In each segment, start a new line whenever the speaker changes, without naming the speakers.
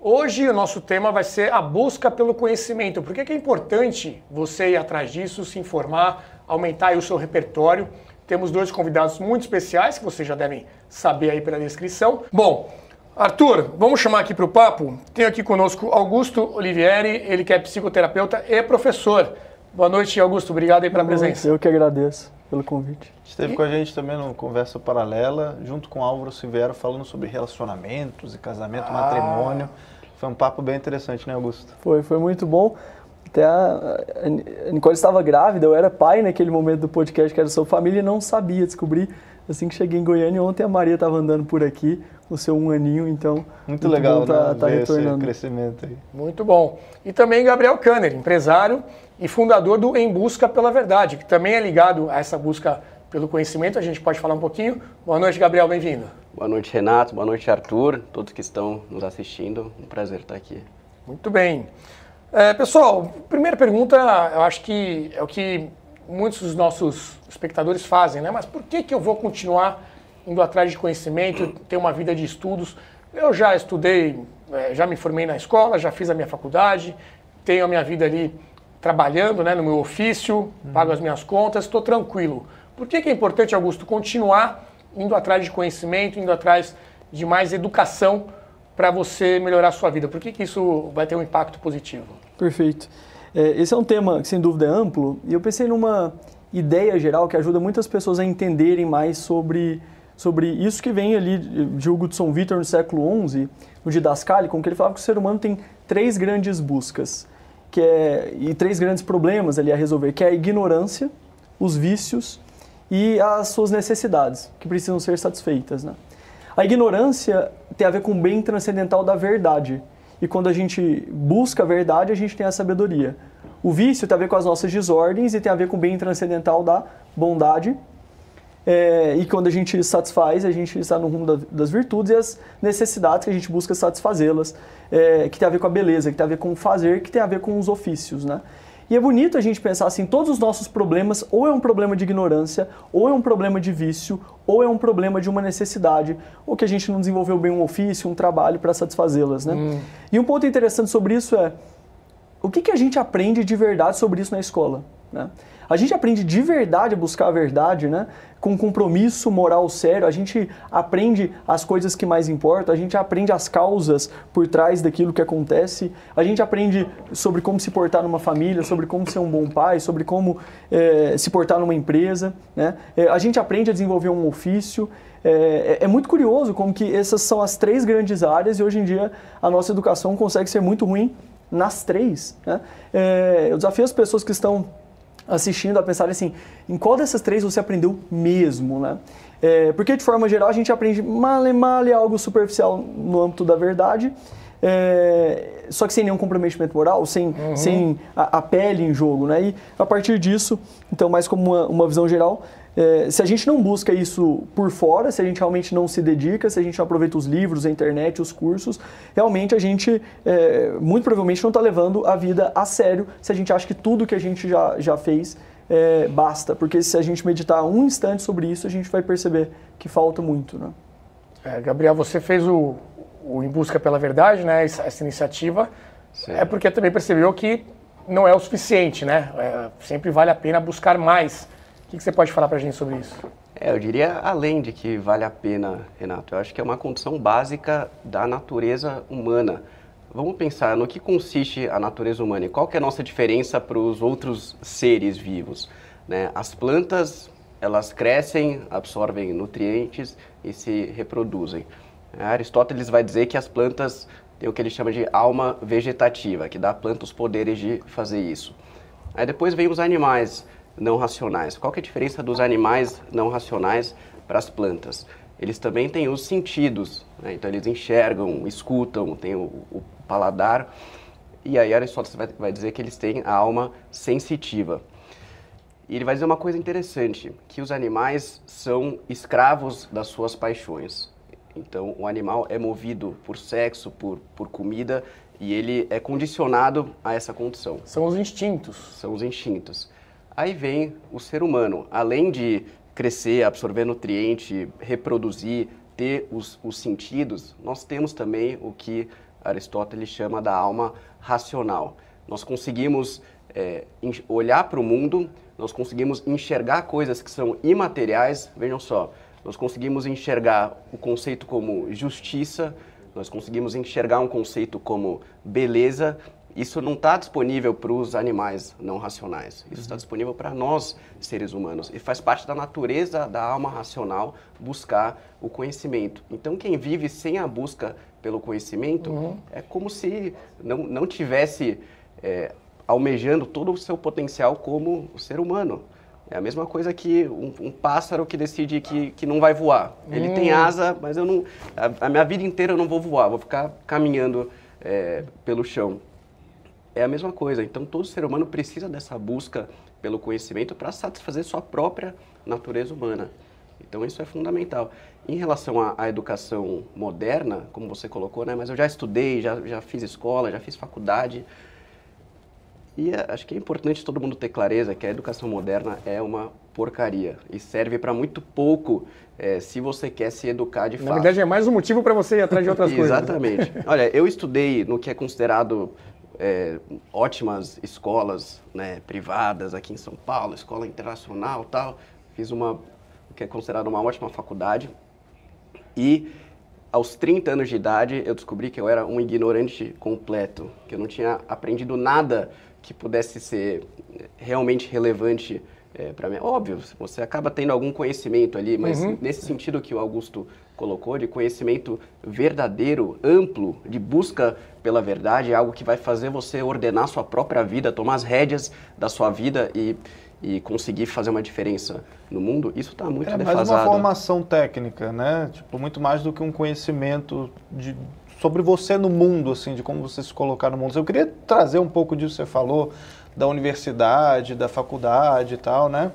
Hoje o nosso tema vai ser a busca pelo conhecimento. Por que é importante você ir atrás disso, se informar, aumentar o seu repertório? Temos dois convidados muito especiais que vocês já devem saber aí pela descrição. Bom, Arthur, vamos chamar aqui para o papo. Tenho aqui conosco Augusto Olivieri, ele que é psicoterapeuta e professor. Boa noite, Augusto. Obrigado aí pela
Boa
presença.
Eu que agradeço pelo convite.
Esteve e... com a gente também no Conversa Paralela, junto com Álvaro Silveira, falando sobre relacionamentos e casamento, ah. matrimônio. Foi um papo bem interessante, né, Augusto?
Foi, foi muito bom. Até a, a Nicole estava grávida, eu era pai naquele momento do podcast que era sobre família e não sabia, descobri assim que cheguei em Goiânia. Ontem a Maria estava andando por aqui, o seu um aninho, então.
Muito, muito legal, tá, né? tá retornando. esse crescimento aí.
Muito bom. E também Gabriel Kanner, empresário e fundador do Em Busca pela Verdade, que também é ligado a essa busca pelo conhecimento. A gente pode falar um pouquinho. Boa noite, Gabriel, bem-vindo.
Boa noite, Renato. Boa noite, Arthur. Todos que estão nos assistindo. Um prazer estar aqui.
Muito bem. É, pessoal, primeira pergunta, eu acho que é o que muitos dos nossos espectadores fazem, né? Mas por que, que eu vou continuar indo atrás de conhecimento, ter uma vida de estudos? Eu já estudei, é, já me formei na escola, já fiz a minha faculdade, tenho a minha vida ali trabalhando, né, no meu ofício, uhum. pago as minhas contas, estou tranquilo. Por que, que é importante, Augusto, continuar indo atrás de conhecimento, indo atrás de mais educação para você melhorar a sua vida? Por que, que isso vai ter um impacto positivo?
Perfeito. É, esse é um tema que, sem dúvida, é amplo e eu pensei numa ideia geral que ajuda muitas pessoas a entenderem mais sobre, sobre isso que vem ali de Hugo de São Vitor no século XI, no Didascalico, que ele falava que o ser humano tem três grandes buscas que é, e três grandes problemas ali a resolver, que é a ignorância, os vícios e as suas necessidades, que precisam ser satisfeitas. Né? A ignorância tem a ver com o bem transcendental da verdade. E quando a gente busca a verdade, a gente tem a sabedoria. O vício tem a ver com as nossas desordens e tem a ver com o bem transcendental da bondade. É, e quando a gente satisfaz, a gente está no rumo da, das virtudes e as necessidades que a gente busca satisfazê-las, é, que tem a ver com a beleza, que tem a ver com o fazer, que tem a ver com os ofícios, né? E é bonito a gente pensar assim, todos os nossos problemas ou é um problema de ignorância, ou é um problema de vício, ou é um problema de uma necessidade, ou que a gente não desenvolveu bem um ofício, um trabalho para satisfazê-las, né? Hum. E um ponto interessante sobre isso é o que, que a gente aprende de verdade sobre isso na escola, né? A gente aprende de verdade a buscar a verdade, né? com compromisso moral sério, a gente aprende as coisas que mais importam, a gente aprende as causas por trás daquilo que acontece, a gente aprende sobre como se portar numa família, sobre como ser um bom pai, sobre como é, se portar numa empresa, né? É, a gente aprende a desenvolver um ofício. É, é, é, muito curioso como que essas são as três grandes áreas e hoje em dia a nossa educação consegue ser muito ruim nas três. Né? Eu desafio as pessoas que estão assistindo a pensar assim, em qual dessas três você aprendeu mesmo, né? É, porque de forma geral a gente aprende male male algo superficial no âmbito da verdade, é, só que sem nenhum comprometimento moral, sem, uhum. sem a, a, pele em jogo, né? E a partir disso, então mais como uma, uma visão geral, é, se a gente não busca isso por fora, se a gente realmente não se dedica, se a gente não aproveita os livros, a internet, os cursos, realmente a gente, é, muito provavelmente, não está levando a vida a sério se a gente acha que tudo que a gente já, já fez é, basta. Porque se a gente meditar um instante sobre isso, a gente vai perceber que falta muito. Né?
É, Gabriel, você fez o, o Em Busca pela Verdade, né, essa, essa iniciativa, Sim. é porque também percebeu que não é o suficiente, né? É, sempre vale a pena buscar mais o que, você pode falar para a gente sobre isso?
É, eu diria além de que vale a pena, Renato. Eu acho que é uma condição básica da natureza humana. Vamos pensar no que consiste a natureza humana e qual que é a nossa diferença para os outros seres vivos. Né? As plantas, elas crescem, absorvem nutrientes e se reproduzem. Aristóteles vai dizer que as plantas têm o que ele chama de alma vegetativa, que dá à planta os poderes de fazer isso. Aí depois vem os animais, não racionais. Qual é a diferença dos animais não racionais para as plantas? Eles também têm os sentidos, né? então eles enxergam, escutam, têm o, o paladar. E aí Aristóteles vai, vai dizer que eles têm a alma sensitiva. E ele vai dizer uma coisa interessante, que os animais são escravos das suas paixões. Então, o animal é movido por sexo, por, por comida, e ele é condicionado a essa condição.
São os instintos.
São os instintos. Aí vem o ser humano, além de crescer, absorver nutriente, reproduzir, ter os, os sentidos, nós temos também o que Aristóteles chama da alma racional. Nós conseguimos é, olhar para o mundo, nós conseguimos enxergar coisas que são imateriais. Vejam só, nós conseguimos enxergar o conceito como justiça, nós conseguimos enxergar um conceito como beleza. Isso não está disponível para os animais não racionais. Isso está uhum. disponível para nós, seres humanos. E faz parte da natureza da alma racional buscar o conhecimento. Então, quem vive sem a busca pelo conhecimento uhum. é como se não, não tivesse é, almejando todo o seu potencial como ser humano. É a mesma coisa que um, um, pássaro que decide que, que não vai voar. Ele hum. tem asa, mas eu não. A, a, minha vida inteira eu não vou voar, vou ficar caminhando é, pelo chão. É a mesma coisa. Então todo ser humano precisa dessa busca pelo conhecimento para satisfazer sua própria natureza humana. Então isso é fundamental. Em relação à, à, educação moderna, como você colocou, né? Mas eu já estudei, já, já fiz escola, já fiz faculdade. E é, acho que é importante todo mundo ter clareza que a educação moderna é uma porcaria e serve para muito pouco é, se você quer se educar de
Na
fato.
Na verdade, é mais um motivo para você ir atrás de outras coisas.
Né? Exatamente. Olha, eu estudei no que é considerado é, ótimas escolas né, privadas aqui em São Paulo, escola internacional tal. Fiz uma, o que é considerado uma ótima faculdade. E aos 30 anos de idade, eu descobri que eu era um ignorante completo, que eu não tinha aprendido nada que pudesse ser realmente relevante é, para mim. Óbvio, você acaba tendo algum conhecimento ali, mas uhum. nesse sentido que o Augusto colocou, de conhecimento verdadeiro, amplo, de busca pela verdade, é algo que vai fazer você ordenar sua própria vida, tomar as rédeas da sua vida e, e conseguir fazer uma diferença no mundo, isso está muito é defasado.
É mais uma formação técnica, né? Tipo, muito mais do que um conhecimento de sobre você no mundo, assim, de como você se colocar no mundo. Eu queria trazer um pouco disso que você falou, da universidade, da faculdade e tal, né?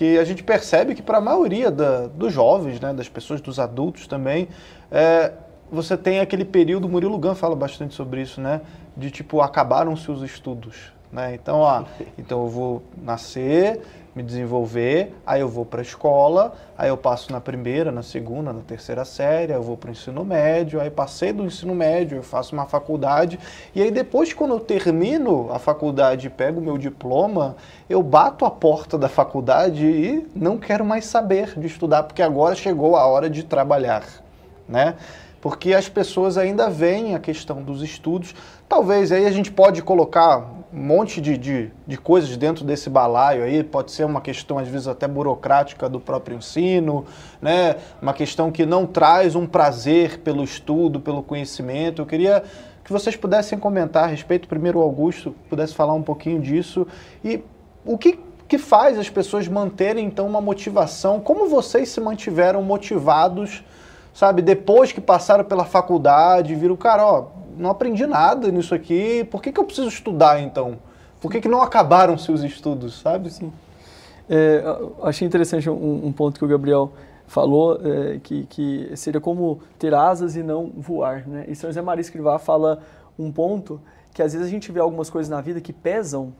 Que a gente percebe que para a maioria da, dos jovens, né, das pessoas, dos adultos também, é, você tem aquele período, Murilo Gun fala bastante sobre isso, né? De tipo, acabaram-se os estudos. Né? Então, ó, então eu vou nascer, me desenvolver, aí eu vou para a escola, aí eu passo na primeira, na segunda, na terceira série, eu vou para o ensino médio, aí passei do ensino médio, eu faço uma faculdade, e aí depois quando eu termino a faculdade e pego meu diploma, eu bato a porta da faculdade e não quero mais saber de estudar, porque agora chegou a hora de trabalhar, né? Porque as pessoas ainda veem a questão dos estudos, talvez aí a gente pode colocar um monte de, de, de, coisas dentro desse balaio aí, pode ser uma questão às vezes até burocrática do próprio ensino, né? uma questão que não traz um prazer pelo estudo, pelo conhecimento. Eu queria que vocês pudessem comentar a respeito, primeiro o Augusto pudesse falar um pouquinho disso e o que, que faz as pessoas manterem então uma motivação, como vocês se mantiveram motivados, sabe, depois que passaram pela faculdade, viram, cara, ó, não aprendi nada nisso aqui, por que, que eu preciso estudar então? Por que, que não acabaram seus estudos, sabe?
Sim. É, achei interessante um, um, ponto que o Gabriel falou, é, que, que seria como ter asas e não voar. Né? E São José Maria Escrivá fala um ponto que às vezes a gente vê algumas coisas na vida que pesam,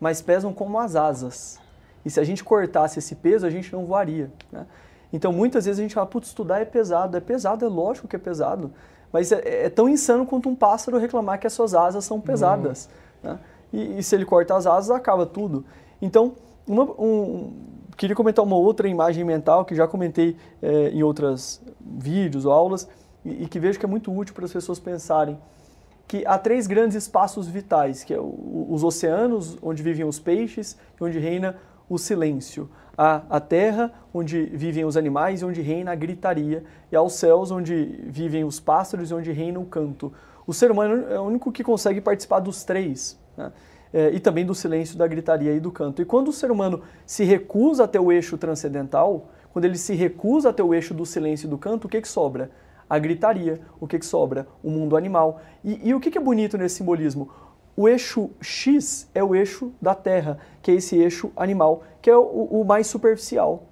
mas pesam como as asas. E se a gente cortasse esse peso, a gente não voaria. Né? Então muitas vezes a gente fala, putz, estudar é pesado. É pesado, é lógico que é pesado. Mas é, é, tão insano quanto um pássaro reclamar que as suas asas são pesadas. Uhum. Né? E, e, se ele corta as asas, acaba tudo. Então, uma, um, queria comentar uma outra imagem mental que já comentei é, em outros vídeos ou aulas e, e, que vejo que é muito útil para as pessoas pensarem que há três grandes espaços vitais, que é os oceanos, onde vivem os peixes e onde reina o silêncio a, a terra, onde vivem os animais e onde reina a gritaria, e aos céus, onde vivem os pássaros e onde reina o canto. O ser humano é o único que consegue participar dos três, né? é, e também do silêncio, da gritaria e do canto. E quando o ser humano se recusa a ter o eixo transcendental, quando ele se recusa a ter o eixo do silêncio e do canto, o que, que sobra? A gritaria. O que, que sobra? O mundo animal. E, e o que, que é bonito nesse simbolismo? O eixo X é o eixo da Terra, que é esse eixo animal, que é o, o mais superficial.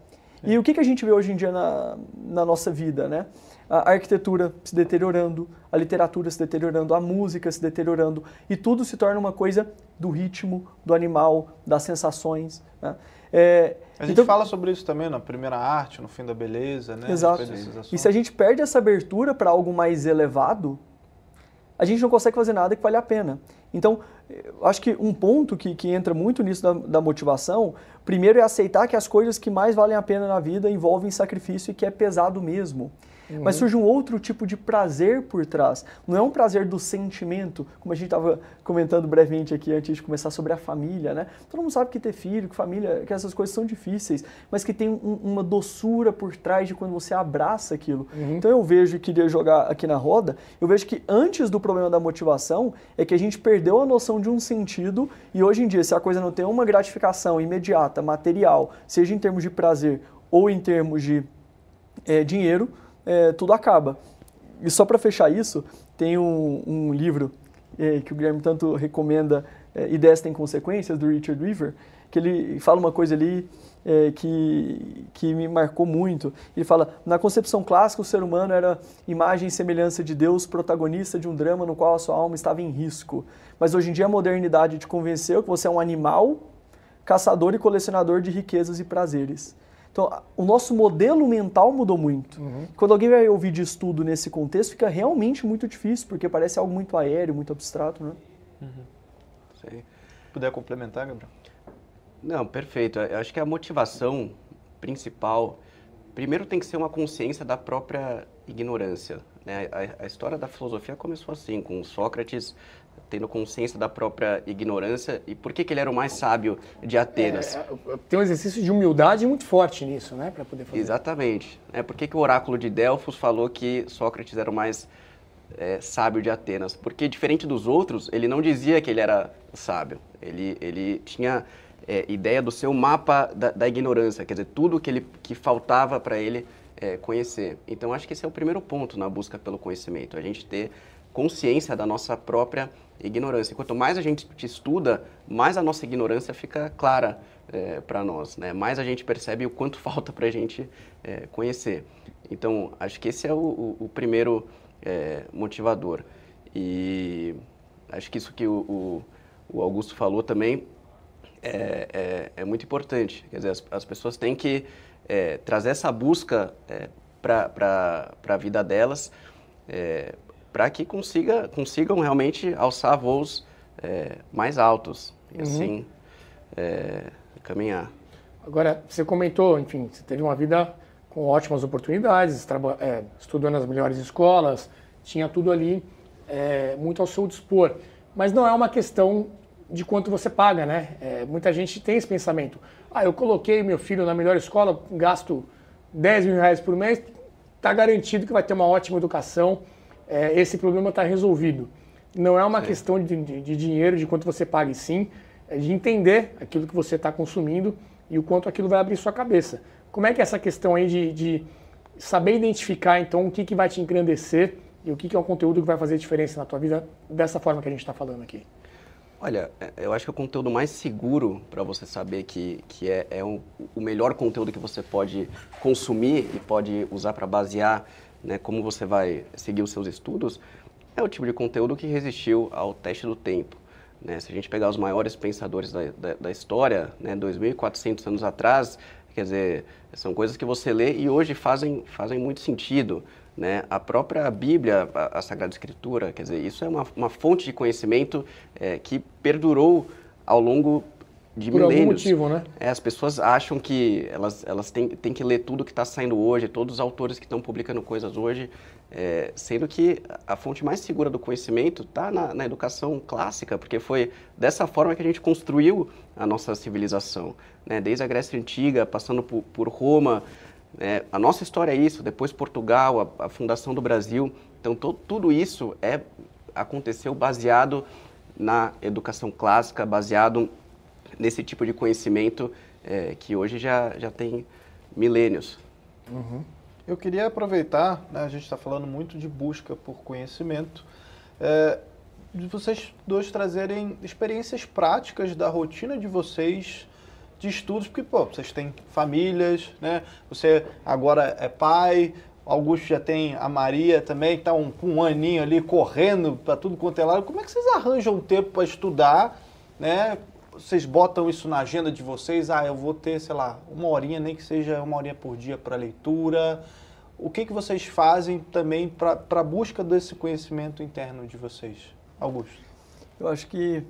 E o que, que a gente vê hoje em dia na, na nossa vida, né? A arquitetura se deteriorando, a literatura se deteriorando, a música se deteriorando, e tudo se torna uma coisa do ritmo, do animal, das sensações. Né?
É, a gente então, fala sobre isso também na primeira arte, no fim da beleza, né?
Exato. E se a gente perde essa abertura para algo mais elevado, a gente não consegue fazer nada que vale a pena. Então, acho que um ponto que, que entra muito nisso da, da, motivação, primeiro é aceitar que as coisas que mais valem a pena na vida envolvem sacrifício e que é pesado mesmo. Uhum. Mas surge um outro tipo de prazer por trás. Não é um prazer do sentimento, como a gente estava comentando brevemente aqui antes de começar sobre a família, né? Todo mundo sabe que ter filho, que família, que essas coisas são difíceis, mas que tem um, uma doçura por trás de quando você abraça aquilo. Uhum. Então eu vejo, e queria jogar aqui na roda, eu vejo que antes do problema da motivação é que a gente perdeu a noção de um sentido e hoje em dia, se a coisa não tem uma gratificação imediata, material, seja em termos de prazer ou em termos de é, dinheiro, é, tudo acaba. E só para fechar isso, tem um, um livro é, que o Guilherme tanto recomenda, é, Ideias Têm Consequências, do Richard Weaver, que ele fala uma coisa ali é, que, que me marcou muito. Ele fala: na concepção clássica, o ser humano era imagem e semelhança de Deus, protagonista de um drama no qual a sua alma estava em risco. Mas hoje em dia a modernidade te convenceu que você é um animal, caçador e colecionador de riquezas e prazeres. Então, o nosso modelo mental mudou muito. Uhum. Quando alguém vai ouvir de estudo nesse contexto, fica realmente muito difícil, porque parece algo muito aéreo, muito abstrato, né?
Uhum. Sei. Puder complementar, Gabriel?
Não, perfeito. Eu acho que a motivação principal, primeiro tem que ser uma consciência da própria ignorância. Né? A, a história da filosofia começou assim, com Sócrates tendo consciência da própria ignorância e por que, que ele era o mais sábio de Atenas. É,
é tem um exercício de humildade muito forte nisso, né, para poder fazer.
Exatamente. É, por que, que o oráculo de Delfos falou que Sócrates era o mais é, sábio de Atenas? Porque diferente dos outros, ele não dizia que ele era sábio. Ele, ele tinha é, ideia do seu mapa da, da, ignorância, quer dizer, tudo que, ele, que faltava para ele é, conhecer. Então, acho que esse é o primeiro ponto na busca pelo conhecimento, a gente ter consciência da nossa própria ignorância. Quanto mais a gente estuda, mais a nossa ignorância fica clara é, para nós, né? mais a gente percebe o quanto falta para a gente é, conhecer. Então, acho que esse é o, o, o primeiro é, motivador. E acho que isso que o, o Augusto falou também é, é, é, muito importante. Quer dizer, as, as pessoas têm que é, trazer essa busca é, para a vida delas, é, para que consiga, consigam realmente alçar voos é, mais altos e uhum. assim é, caminhar.
Agora, você comentou, enfim, você teve uma vida com ótimas oportunidades, é, estudou nas melhores escolas, tinha tudo ali é, muito ao seu dispor. Mas não é uma questão de quanto você paga, né? É, muita gente tem esse pensamento. Ah, eu coloquei meu filho na melhor escola, gasto 10 mil reais por mês, está garantido que vai ter uma ótima educação é, esse problema está resolvido. Não é uma sim. questão de, de, de, dinheiro, de quanto você paga, sim, é de entender aquilo que você está consumindo e o quanto aquilo vai abrir sua cabeça. Como é que é essa questão aí de, de saber identificar, então, o que, que vai te engrandecer e o que, que é o conteúdo que vai fazer diferença na tua vida dessa forma que a gente está falando aqui?
Olha, é, eu acho que o conteúdo mais seguro para você saber que, que é, é um, o melhor conteúdo que você pode consumir e pode usar para basear né, como você vai seguir os seus estudos, é o tipo de conteúdo que resistiu ao teste do tempo. Né? Se a gente pegar os maiores pensadores da, da, da história, né, 2.400 anos atrás, quer dizer, são coisas que você lê e hoje fazem, fazem muito sentido. Né? A própria Bíblia, a, a Sagrada Escritura, quer dizer, isso é uma, uma fonte de conhecimento é, que perdurou ao longo de
Por
milênios.
algum motivo, né?
É, as pessoas acham que elas, elas têm, têm que ler tudo que está saindo hoje, todos os autores que estão publicando coisas hoje, é, sendo que a fonte mais segura do conhecimento está na, na, educação clássica, porque foi dessa forma que a gente construiu a nossa civilização. Né? Desde a Grécia Antiga, passando por, por Roma, né? a nossa história é isso, depois Portugal, a, a fundação do Brasil. Então, to, tudo isso é, aconteceu baseado na educação clássica, baseado nesse tipo de conhecimento é, que hoje já, já tem milênios.
Uhum. Eu queria aproveitar, né, a gente está falando muito de busca por conhecimento, é, de vocês dois trazerem experiências práticas da rotina de vocês de estudos, porque pô, vocês têm famílias, né? Você agora é pai, Augusto já tem a Maria também, que está um, um aninho ali correndo para tudo quanto é lado. Como é que vocês arranjam tempo para estudar, né? Vocês botam isso na agenda de vocês? Ah, eu vou ter, sei lá, uma horinha, nem que seja uma horinha por dia para leitura. o que, que vocês fazem também para a busca desse conhecimento interno de vocês? Augusto.
Eu acho que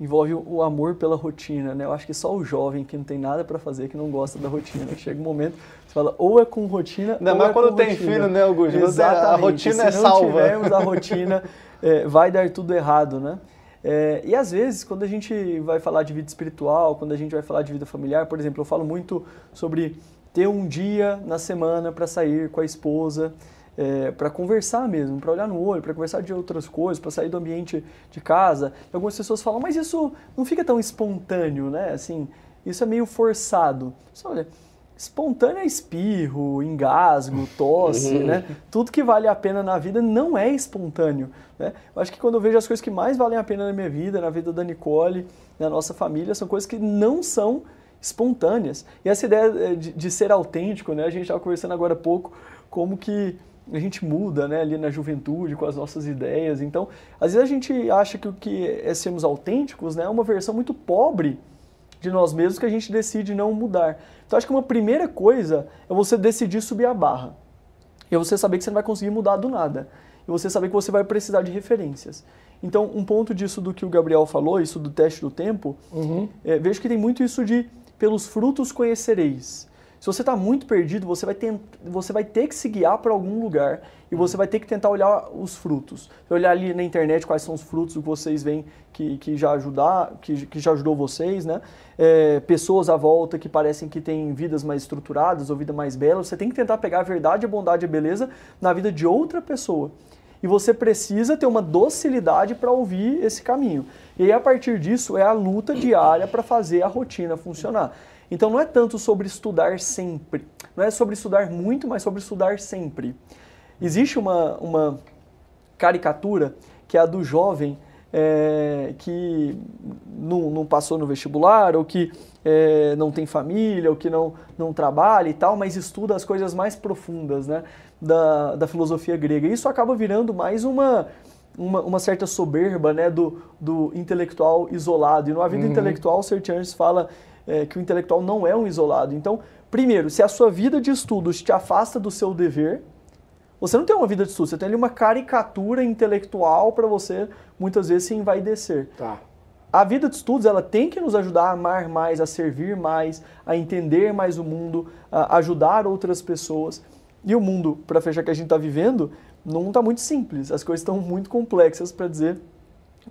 envolve o amor pela rotina, né? Eu acho que só o jovem que não tem nada para fazer, que não gosta da rotina, que chega um momento você fala ou é com rotina
não,
ou
mas
é
quando tem
rotina.
filho, né, Augusto?
Exatamente.
A rotina
Se
é
não
salva.
tivermos a rotina, é, vai dar tudo errado, né? É, e às vezes, quando a gente vai falar de vida espiritual, quando a gente vai falar de vida familiar, por exemplo, eu falo muito sobre ter um dia na semana para sair com a esposa, é, para conversar mesmo, para olhar no olho, para conversar de outras coisas, para sair do ambiente de casa. E algumas pessoas falam, mas isso não fica tão espontâneo, né? Assim, isso é meio forçado. Só olha, espontâneo é espirro, engasgo, tosse, né? Tudo que vale a pena na vida não é espontâneo, né? Eu acho que quando eu vejo as coisas que mais valem a pena na minha vida, na vida da Nicole, na nossa família, são coisas que não são espontâneas. E essa ideia de, de ser autêntico, né? A gente estava conversando agora há pouco como que a gente muda, né, ali na juventude com as nossas ideias. Então, às vezes a gente acha que o que é sermos autênticos, né, é uma versão muito pobre de nós mesmos que a gente decide não mudar. Então, acho que uma primeira coisa é você decidir subir a barra. E é você saber que você não vai conseguir mudar do nada. E você saber que você vai precisar de referências. Então, um ponto disso do que o Gabriel falou, isso do teste do tempo,
Uhum.
é, vejo que tem muito isso de pelos frutos conhecereis. Se você está muito perdido, você vai, tent, você vai ter que se guiar para algum lugar e você vai ter que tentar olhar os frutos. Olhar ali na internet quais são os frutos que vocês veem que, que já ajudar, que, que já ajudou vocês, né? É, pessoas à volta que parecem que têm vidas mais estruturadas ou vida mais bela. Você tem que tentar pegar a verdade, a bondade e a beleza na vida de outra pessoa. E você precisa ter uma docilidade para ouvir esse caminho. E aí, a partir disso, é a luta diária para fazer a rotina funcionar. Então, não é tanto sobre estudar sempre. Não é sobre estudar muito, mas sobre estudar sempre. Existe uma, uma caricatura que é a do jovem é, que não, não, passou no vestibular, ou que é, não tem família, ou que não, não trabalha e tal, mas estuda as coisas mais profundas né, da, da filosofia grega. E isso acaba virando mais uma, uma, uma, certa soberba né, do, do intelectual isolado. E no A Vida uhum. Intelectual, o Sertianes fala é, que o intelectual não é um isolado. Então, primeiro, se a sua vida de estudos te afasta do seu dever, você não tem uma vida de estudo, você tem ali uma caricatura intelectual para você muitas vezes se envaidecer.
Tá.
A vida de estudos ela tem que nos ajudar a amar mais, a servir mais, a entender mais o mundo, a ajudar outras pessoas. E o mundo, para fechar que a gente está vivendo, não está muito simples. As coisas estão muito complexas para dizer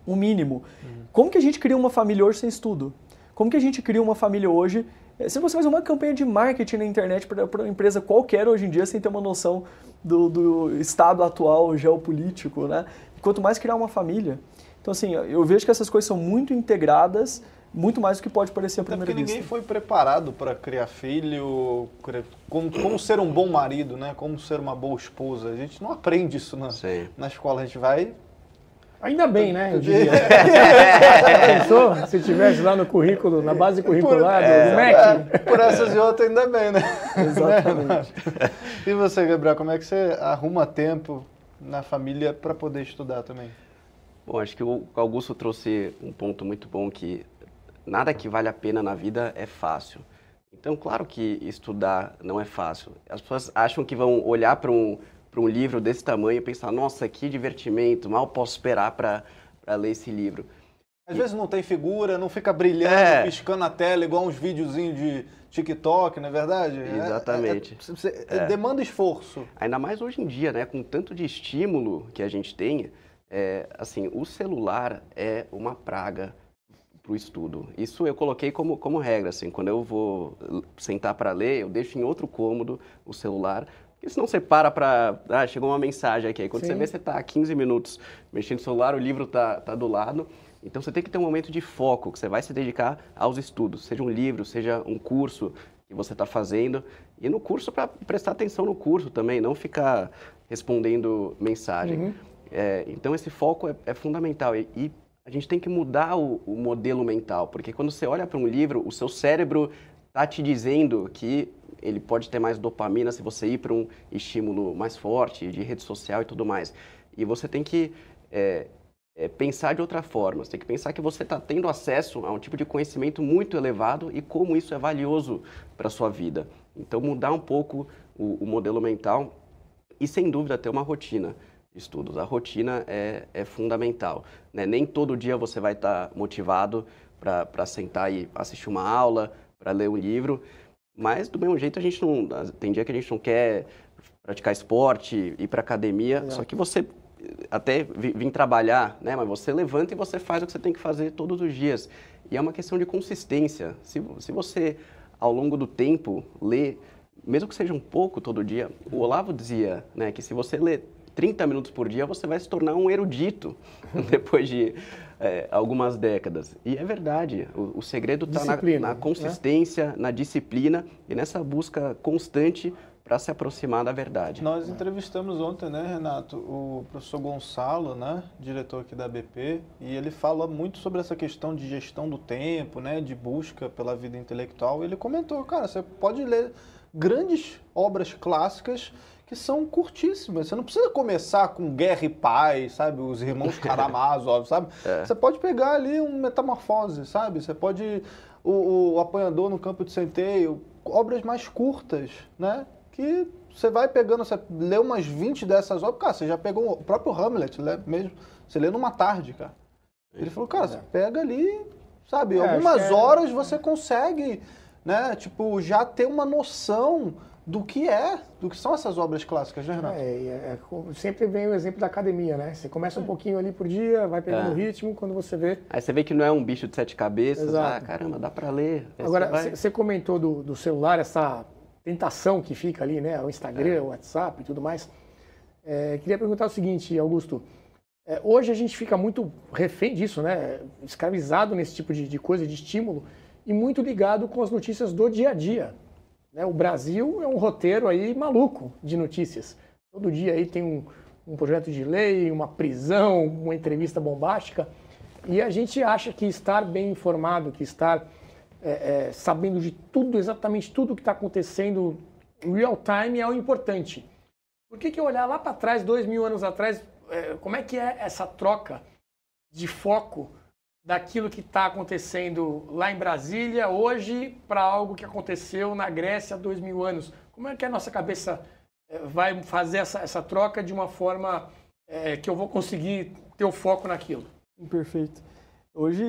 o mínimo. Uhum. Como que a gente cria uma família hoje sem estudo? Como que a gente cria uma família hoje? Se você faz uma campanha de marketing na internet para uma empresa qualquer hoje em dia, sem ter uma noção do, do estado atual geopolítico, né? Quanto mais criar uma família. Então, assim, eu vejo que essas coisas são muito integradas, muito mais do que pode parecer à primeira
porque
vista.
ninguém foi preparado para criar filho, como, como, ser um bom marido, né? Como ser uma boa esposa. A gente não aprende isso na, na escola. A gente vai
Ainda bem, né? Eu diria. Pensou? Se tivesse lá no currículo, na base curricular
por,
do, do MEC.
É, por essas e outras, ainda bem, né?
Exatamente.
e você, Gabriel, como é que você arruma tempo na família para poder estudar também?
Bom, acho que o Augusto trouxe um ponto muito bom que nada que vale a pena na vida é fácil. Então, claro que estudar não é fácil. As pessoas acham que vão olhar para um para um livro desse tamanho pensar, nossa, que divertimento, mal posso esperar para ler esse livro.
Às e... vezes não tem figura, não fica brilhando, é. piscando a tela, igual uns videozinhos de TikTok, não é verdade?
Exatamente.
É, é, é, demanda esforço.
Ainda mais hoje em dia, né? Com tanto de estímulo que a gente tem, assim, o celular é uma praga para o estudo. Isso eu coloquei como, como regra, assim, quando eu vou sentar para ler, eu deixo em outro cômodo o celular, porque senão você para para. Ah, chegou uma mensagem aqui. Aí quando Sim. você vê, você está 15 minutos mexendo no celular, o livro está tá do lado. Então você tem que ter um momento de foco, que você vai se dedicar aos estudos, seja um livro, seja um curso que você está fazendo. E no curso, para prestar atenção no curso também, não ficar respondendo mensagem. Uhum. É, então esse foco é, é fundamental. E, e, a gente tem que mudar o, o modelo mental, porque quando você olha para um livro, o seu cérebro está te dizendo que ele pode ter mais dopamina se você ir para um estímulo mais forte de rede social e tudo mais. E você tem que é, é, pensar de outra forma. Você tem que pensar que você está tendo acesso a um tipo de conhecimento muito elevado e como isso é valioso para a sua vida. Então, mudar um pouco o, o modelo mental E sem dúvida ter uma rotina de estudos. A rotina é, é fundamental. Né? Nem todo dia você vai estar tá motivado para sentar e assistir uma aula, para ler um livro, mas do mesmo jeito a gente não. Tem dia que a gente não quer praticar esporte, ir para academia, só que você até vir trabalhar, né? Mas você levanta e você faz o que você tem que fazer todos os dias. E é uma questão de consistência. Se, se você, ao longo do tempo, lê, mesmo que seja um pouco todo dia, o Olavo dizia né, que se você lê 30 minutos por dia, você vai se tornar um erudito depois de é, algumas décadas. E é verdade, o, o segredo está na, na, né? consistência, né? na disciplina e nessa busca constante para se aproximar da verdade.
Nós entrevistamos ontem, né, Renato, o professor Gonçalo, né, diretor aqui da BP, e ele fala muito sobre essa questão de gestão do tempo, né, de busca pela vida intelectual. Ele comentou, cara, você pode ler grandes obras clássicas que são curtíssimas. Você não precisa começar com Guerra e Paz, sabe? Os irmãos Karamazov, sabe? É. Você pode pegar ali um Metamorfose, sabe? Você pode... O, o Apanhador no Campo de Centeio, obras mais curtas, né? Que você vai pegando, você lê umas 20 dessas obras, cara, você já pegou o próprio Hamlet, lê mesmo, você lê numa tarde, cara. Ele falou, cara, você é. pega ali, sabe? É, algumas é horas você consegue, né? Tipo, já ter uma noção do que é, do que são essas obras clássicas, né, Renato?
É, é, é, sempre vem o exemplo da academia, né? Você começa um pouquinho ali por dia, vai pegando o é. ritmo, quando você vê...
Aí você vê que não é um bicho de sete cabeças, Exato. ah, caramba, dá para ler.
Agora, você vai... comentou do, do, celular, essa tentação que fica ali, né? O Instagram, é. o WhatsApp e tudo mais. É, queria perguntar o seguinte, Augusto. hoje a gente fica muito refém disso, né? Escravizado nesse tipo de, de coisa, de estímulo, e muito ligado com as notícias do dia a dia. Né? O Brasil é um roteiro aí maluco de notícias. Todo dia aí tem um, um projeto de lei, uma prisão, uma entrevista bombástica. E a gente acha que estar bem informado, que estar é, é, sabendo de tudo, exatamente tudo que está acontecendo real time é o importante. Por que, que eu olhar lá para trás, dois mil anos atrás, é, como é que é essa troca de foco daquilo que está acontecendo lá em Brasília hoje para algo que aconteceu na Grécia há dois mil anos. Como é que a nossa cabeça eh, vai fazer essa, essa troca de uma forma é, que eu vou conseguir ter o foco naquilo?
Perfeito. Hoje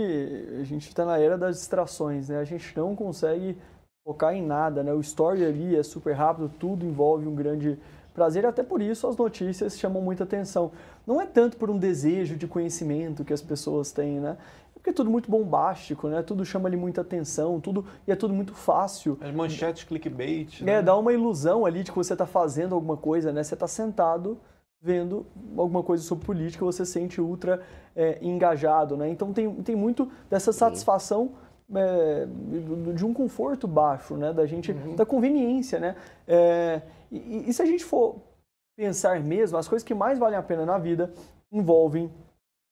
a gente está na era das distrações, né? A gente não consegue focar em nada, né? O story ali é super rápido, tudo envolve um grande prazer, e até por isso as notícias chamam muita atenção. Não é tanto por um desejo de conhecimento que as pessoas têm, né? porque é tudo muito bombástico, né? Tudo chama ali muita atenção, tudo e é tudo muito fácil.
As manchetes clickbait.
É, né? dá uma ilusão ali de que você está fazendo alguma coisa, né? Você está sentado vendo alguma coisa sobre política, você se sente ultra é, engajado, né? Então tem, tem muito dessa satisfação é, de um conforto baixo, né? Da gente, uhum. da conveniência, né? É, e, e se a gente for pensar mesmo, as coisas que mais valem a pena na vida envolvem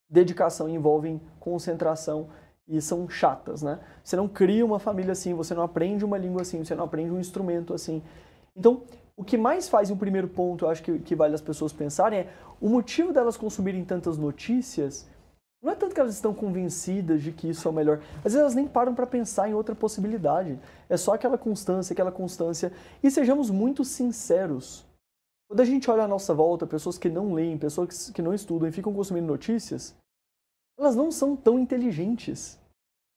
dedicação, envolvem concentração e são chatas, né? Você não cria uma família assim, você não aprende uma língua assim, você não aprende um instrumento assim. Então, o que mais faz um primeiro ponto, eu acho que, que vale as pessoas pensarem, é o motivo delas consumirem tantas notícias não é tanto que elas estão convencidas de que isso é o melhor. Às vezes elas nem param para pensar em outra possibilidade. É só aquela constância, aquela constância. E sejamos muito sinceros. Quando a gente olha à nossa volta, pessoas que não leem, pessoas que não estudam e ficam consumindo notícias, elas não são tão inteligentes.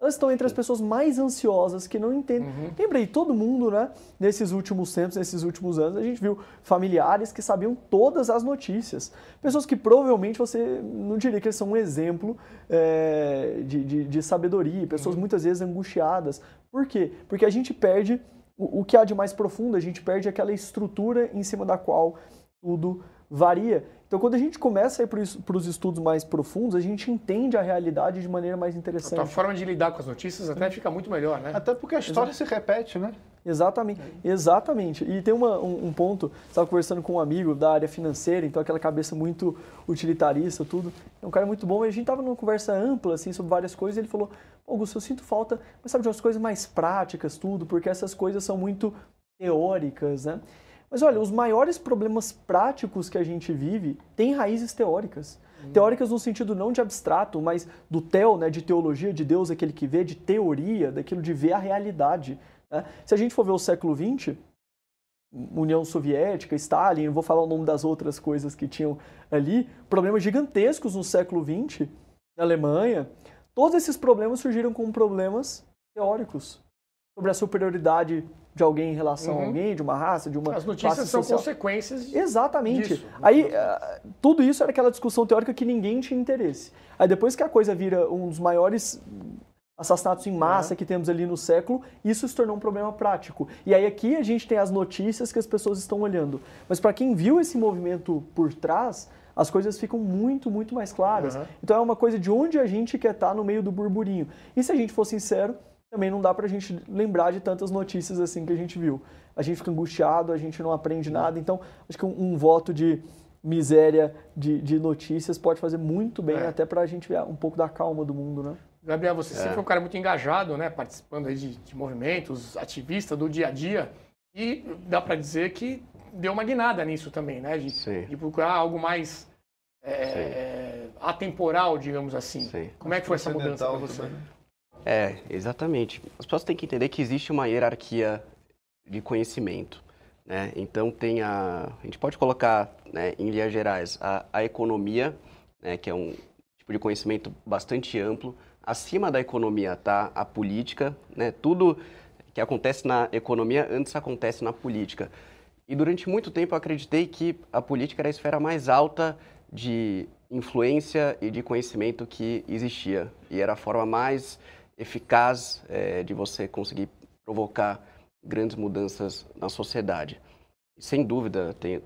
Estão entre as pessoas mais ansiosas que não entendem. Uhum. Lembrei, todo mundo, né? Nesses últimos tempos, nesses últimos anos, a gente viu familiares que sabiam todas as notícias. Pessoas que provavelmente você não diria que eles são um exemplo é, de, de, de, sabedoria. Pessoas uhum. muitas vezes angustiadas. Por quê? Porque a gente perde o, o que há de mais profundo, a gente perde aquela estrutura em cima da qual tudo varia. Então, quando a gente começa a ir para os estudos mais profundos, a gente entende a realidade de maneira mais interessante. A
forma de lidar com as notícias até fica muito melhor, né?
Até porque a história Exato. se repete, né?
Exatamente, exatamente. E tem uma, um, um, ponto, estava conversando com um amigo da área financeira, então aquela cabeça muito utilitarista, tudo. É um cara muito bom, e a gente estava numa conversa ampla, assim, sobre várias coisas, e ele falou, Augusto, eu sinto falta, mas sabe, de umas coisas mais práticas, tudo, porque essas coisas são muito teóricas, né? Mas olha, os maiores problemas práticos que a gente vive têm raízes teóricas. Hum. Teóricas no sentido não de abstrato, mas do teo, né, de teologia, de Deus, aquele que vê, de teoria, daquilo de ver a realidade. Né? Se a gente for ver o século XX, União Soviética, Stalin, vou falar o nome das outras coisas que tinham ali, problemas gigantescos no século XX, na Alemanha. Todos esses problemas surgiram como problemas teóricos sobre a superioridade de alguém em relação
Uhum.
a alguém, de uma raça, de uma
As notícias são
social.
consequências
Exatamente.
disso.
Aí, ah, tudo isso era aquela discussão teórica que ninguém tinha interesse. Aí, depois que a coisa vira um dos maiores assassinatos em massa que temos ali no século, isso se tornou um problema prático. E aí, aqui a gente tem as notícias que as pessoas estão olhando. Mas para quem viu esse movimento por trás, as coisas ficam muito, muito mais claras.
Uhum.
Então, é uma coisa de onde a gente quer estar no meio do burburinho. E se a gente for sincero, também não dá pra gente lembrar de tantas notícias assim que a gente viu. A gente fica angustiado, a gente não aprende nada. Então, acho que um, um voto de miséria de, de notícias pode fazer muito bem,
É.
até pra gente ver um pouco da calma do mundo, né?
Gabriel, você
É.
sempre foi um cara muito engajado, né? Participando aí de, de movimentos, ativista do dia a dia. E dá para dizer que deu uma guinada nisso também, né? De,
Sim.
de procurar algo mais é, é, atemporal, digamos assim.
Sim.
Como é que foi essa mudança para você?
Transcendental
É, exatamente. As pessoas têm que entender que existe uma hierarquia de conhecimento. Né? Então tem a. A gente pode colocar né, em linhas gerais a, a economia, né, que é um tipo de conhecimento bastante amplo. Acima da economia está a política, né? tudo que acontece na economia antes acontece na política. E durante muito tempo eu acreditei que a política era a esfera mais alta de influência e de conhecimento que existia. E era a forma mais eficaz eh, de você conseguir provocar grandes mudanças na sociedade. E, sem dúvida, tem,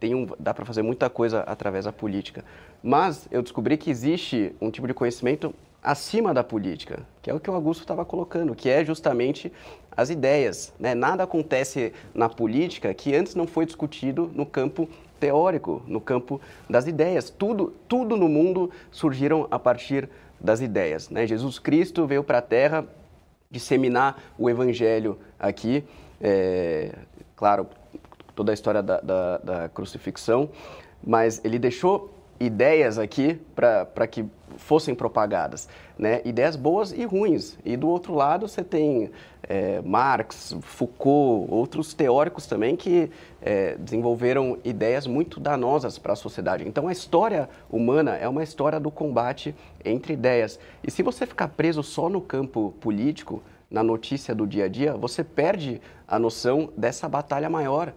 tem um, dá para fazer muita coisa através da política. Mas eu descobri que existe um tipo de conhecimento acima da política, que é o que o Augusto estava colocando, que é justamente as ideias. Né? Nada acontece na política que antes não foi discutido no campo teórico, no campo das ideias. Tudo, tudo no mundo surgiram a partir das ideias. Né? Jesus Cristo veio para a Terra disseminar o evangelho aqui. É, claro, toda a história da, da, da crucifixão, mas ele deixou ideias aqui para que fossem propagadas, né? Ideias boas e ruins. E do outro lado você tem é, Marx, Foucault, outros teóricos também que é, desenvolveram ideias muito danosas para a sociedade. Então a história humana é uma história do combate entre ideias. E se você ficar preso só no campo político, na notícia do dia a dia, você perde a noção dessa batalha maior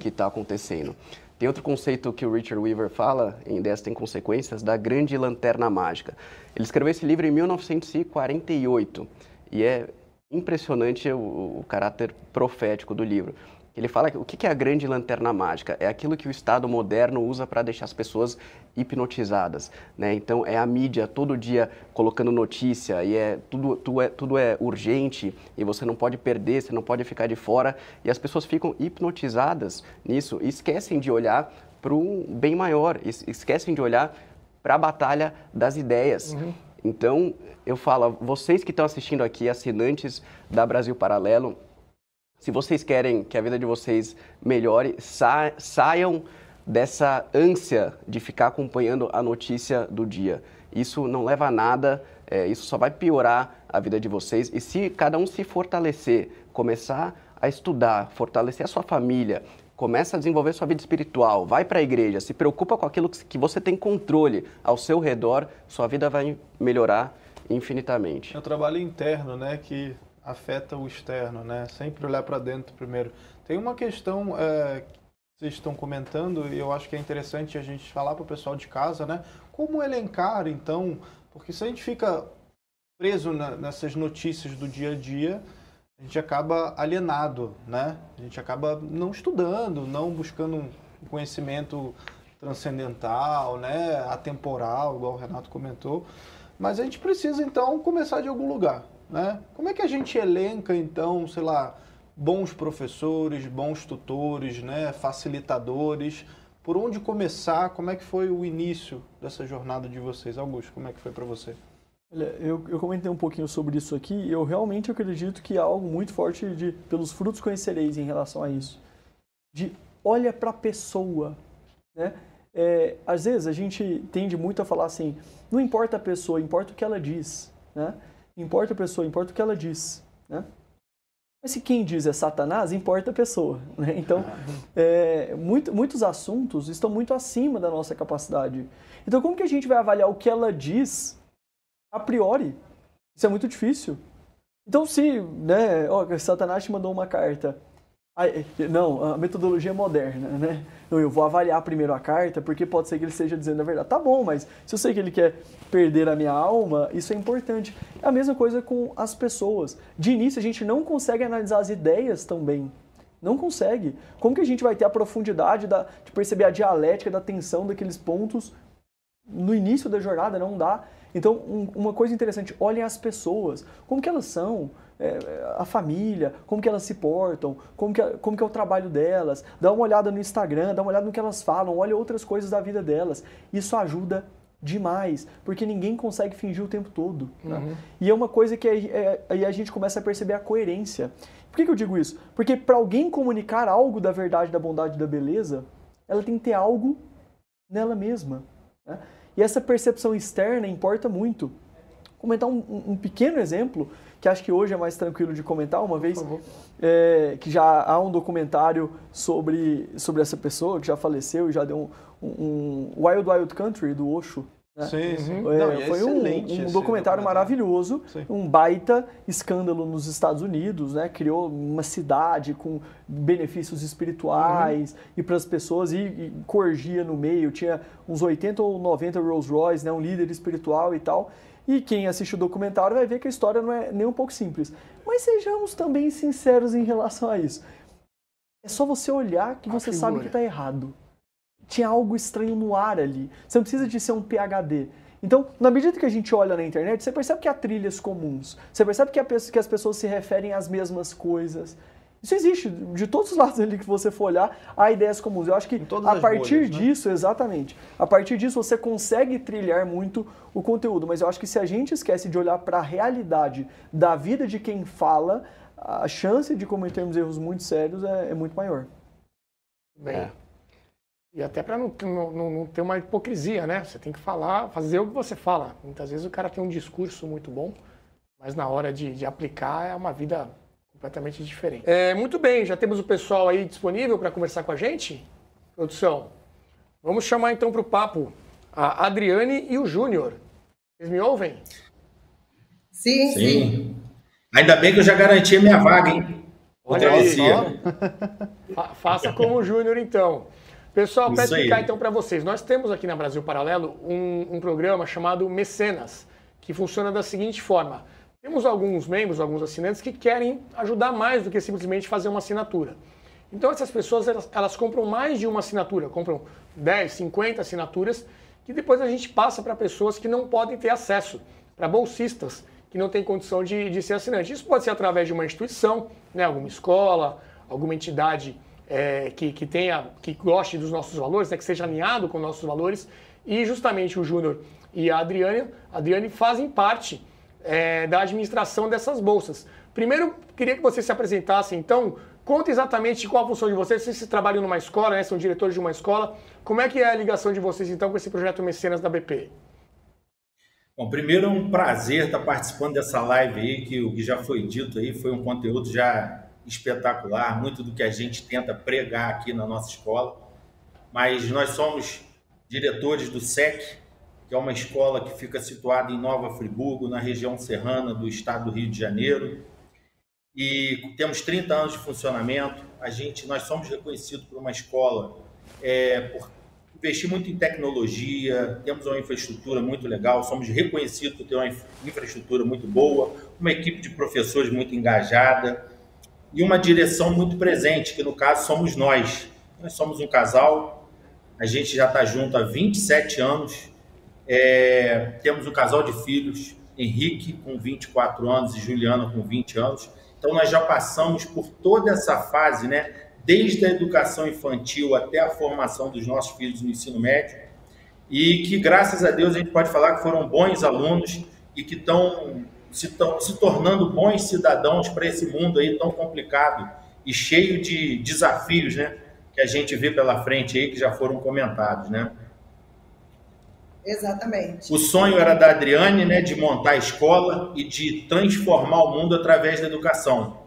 que está acontecendo. Tem outro conceito que o Richard Weaver fala em Ideias Tem Consequências, da grande lanterna mágica. Ele escreveu esse livro em 1948 e é impressionante o, o caráter profético do livro. Ele fala que o que é a grande lanterna mágica? É aquilo que o Estado moderno usa para deixar as pessoas hipnotizadas. Né? Então é a mídia todo dia colocando notícia e é tudo, tudo, é tudo é urgente e você não pode perder, você não pode ficar de fora. E as pessoas ficam hipnotizadas nisso e esquecem de olhar para um bem maior, es- esquecem de olhar para a batalha das ideias. Então, eu falo, vocês que estão assistindo aqui, assinantes da Brasil Paralelo, se vocês querem que a vida de vocês melhore, sa- saiam dessa ânsia de ficar acompanhando a notícia do dia. Isso não leva a nada, é, isso só vai piorar a vida de vocês. E se cada um se fortalecer, começar a estudar, fortalecer a sua família, começa a desenvolver sua vida espiritual, vai para a igreja, se preocupa com aquilo que você tem controle ao seu redor, sua vida vai melhorar infinitamente.
É o trabalho interno, né, que afeta o externo, né? Sempre olhar para dentro primeiro. Tem uma questão é, que vocês estão comentando e eu acho que é interessante a gente falar para o pessoal de casa, né? Como elencar, então, porque se a gente fica preso na- nessas notícias do dia a dia, a gente acaba alienado, né? A gente acaba não estudando, não buscando um conhecimento transcendental, né? Atemporal, igual o Renato comentou. Mas a gente precisa então começar de algum lugar, né? Como é que a gente elenca então, sei lá, bons professores, bons tutores, né, facilitadores? Por onde começar? Como é que foi o início dessa jornada de vocês, Augusto? Como é que foi para você?
Olha, eu, eu comentei um pouquinho sobre isso aqui e eu realmente acredito que há algo muito forte de pelos frutos conhecereis em relação a isso. De olha para a pessoa, né? É, às vezes a gente tende muito a falar assim, não importa a pessoa, importa o que ela diz, né? Importa a pessoa, importa o que ela diz, né? Mas se quem diz é Satanás, importa a pessoa. Né? Então, é, muito, muitos assuntos estão muito acima da nossa capacidade. Então, como que a gente vai avaliar o que ela diz a priori? Isso é muito difícil. Então, se né, ó, Satanás te mandou uma carta não, a metodologia é moderna, né? Não, eu vou avaliar primeiro a carta, porque pode ser que ele esteja dizendo a verdade. Tá bom, mas se eu sei que ele quer perder a minha alma, isso é importante. É a mesma coisa com as pessoas. De início, a gente não consegue analisar as ideias tão bem. Não consegue. Como que a gente vai ter a profundidade da, de perceber a dialética da tensão daqueles pontos no início da jornada? Não dá. Então, um, uma coisa interessante, olhem as pessoas. Como que elas são? É, a família, como que elas se portam, como que, como que é o trabalho delas, dá uma olhada no Instagram, dá uma olhada no que elas falam, olha outras coisas da vida delas. Isso ajuda demais, porque ninguém consegue fingir o tempo todo. Né? Uhum. E é uma coisa que aí, é, aí a gente começa a perceber a coerência. Por que, que eu digo isso? Porque para alguém comunicar algo da verdade, da bondade, da beleza, ela tem que ter algo nela mesma. Né? E essa percepção externa importa muito. Vou comentar um, um pequeno exemplo que acho que hoje é mais tranquilo de comentar, uma vez é, que já há um documentário sobre, sobre essa pessoa que já faleceu e já deu um, um, um Wild Wild Country do Osho.
Né? Sim, sim.
É, Não, é foi um, um documentário, documentário, maravilhoso, sim. um baita escândalo nos Estados Unidos, né? Criou uma cidade com benefícios espirituais uhum. e para as pessoas e, e corgia no meio, tinha uns 80 ou 90 Rolls Royce, né? Um líder espiritual e tal. E quem assiste o documentário vai ver que a história não é nem um pouco simples. Mas sejamos também sinceros em relação a isso. É só você olhar que você sabe que está errado. Tinha algo estranho no ar ali. Você não precisa de ser um PhD. Então, na medida que a gente olha na internet, você percebe que há trilhas comuns. Você percebe que, as pessoas se referem às mesmas coisas. Isso existe, de todos os lados ali que você for olhar, há ideias comuns. Eu acho que a partir bolhas, né? disso, né? exatamente, a partir disso você consegue trilhar muito o conteúdo, mas eu acho que se a gente esquece de olhar para a realidade da vida de quem fala, a chance de cometermos erros muito sérios é, é muito maior.
Bem, é. e até para não, não, não, ter uma hipocrisia, né? Você tem que falar, fazer o que você fala. Muitas vezes o cara tem um discurso muito bom, mas na hora de, de aplicar é uma vida completamente diferente. É, muito bem, já temos o pessoal aí disponível para conversar com a gente? Produção, vamos chamar então para o papo a Adriane e o Júnior. Vocês me ouvem?
Sim, sim, sim.
Ainda bem que eu já garanti a minha vaga, hein?
Olha aí. Fa faça como o Júnior, então. Pessoal, para explicar então para vocês, nós temos aqui na Brasil Paralelo um, um programa chamado Mecenas, que funciona da seguinte forma. Temos alguns membros, alguns assinantes que querem ajudar mais do que simplesmente fazer uma assinatura. Então essas pessoas elas, elas compram mais de uma assinatura, compram 10, 50 assinaturas, que depois a gente passa para pessoas que não podem ter acesso, para bolsistas que não têm condição de, de ser assinante. Isso pode ser através de uma instituição, né, alguma escola, alguma entidade é, que, que tenha, que goste dos nossos valores, né, que seja alinhado com nossos valores. E justamente o Júnior e a Adriane, a Adriane fazem parte é, da administração dessas bolsas. Primeiro, queria que você se apresentasse, então, conta exatamente qual a função de vocês, vocês trabalham numa escola, né, são diretores de uma escola, como é que é a ligação de vocês, então, com esse projeto Mecenas da BP?
Bom, primeiro é um prazer estar participando dessa live aí, que o que já foi dito aí foi um conteúdo já espetacular, muito do que a gente tenta pregar aqui na nossa escola, mas nós somos diretores do SEC, que é uma escola que fica situada em Nova Friburgo, na região serrana do estado do Rio de Janeiro. E temos 30 anos de funcionamento. A gente, nós somos reconhecidos por uma escola é, por investir muito em tecnologia, temos uma infraestrutura muito legal, somos reconhecidos por ter uma infraestrutura muito boa, uma equipe de professores muito engajada e uma direção muito presente, que no caso somos nós. Nós somos um casal, a gente já está junto há 27 anos, é, temos um casal de filhos, Henrique com 24 anos e Juliana com 20 anos. Então nós já passamos por toda essa fase, né? Desde a educação infantil até a formação dos nossos filhos no ensino médio. E que graças a Deus a gente pode falar que foram bons alunos e que estão se, se tornando bons cidadãos para esse mundo aí tão complicado e cheio de desafios, né? Que a gente vê pela frente aí que já foram comentados, né?
Exatamente.
O sonho era da Adriane, né, de montar a escola e de transformar o mundo através da educação.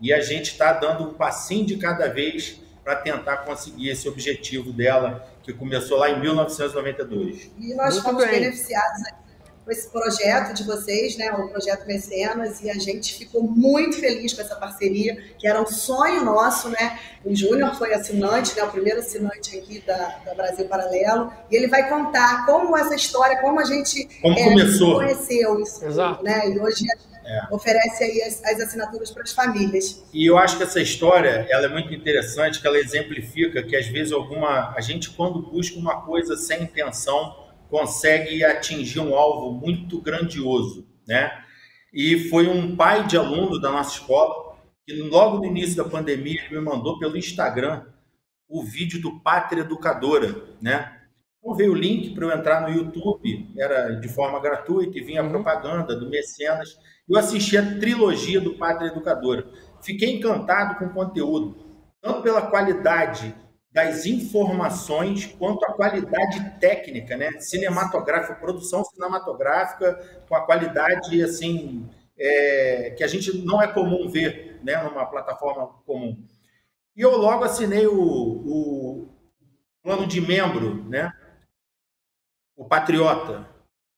e a gente está dando um passinho de cada vez para tentar conseguir esse objetivo dela, que começou lá em 1992.
E nós Muito fomos bem. beneficiados com esse projeto de vocês, né, o projeto Mecenas, e a gente ficou muito feliz com essa parceria, que era um sonho nosso, né? O Júnior foi assinante, né, o primeiro assinante aqui da, da, Brasil Paralelo, e ele vai contar como essa história, como a gente
como é, começou.
conheceu isso, Exato. né? E hoje é. oferece aí as, as, assinaturas para as famílias.
E eu acho que essa história ela é muito interessante, que ela exemplifica que às vezes alguma a gente quando busca uma coisa sem intenção consegue atingir um alvo muito grandioso, né? E foi um pai de aluno da nossa escola que logo no início da pandemia me mandou pelo Instagram o vídeo do Pátria Educadora, né? Então veio o link para eu entrar no YouTube, era de forma gratuita e vinha a uhum. propaganda do Mecenas. Eu assisti a trilogia do Pátria Educadora. Fiquei encantado com o conteúdo, tanto pela qualidade das informações quanto à qualidade técnica, né? Cinematográfica, produção cinematográfica com a qualidade assim é, que a gente não é comum ver, né? Numa plataforma comum. E eu logo assinei o, o plano de membro, né? O Patriota.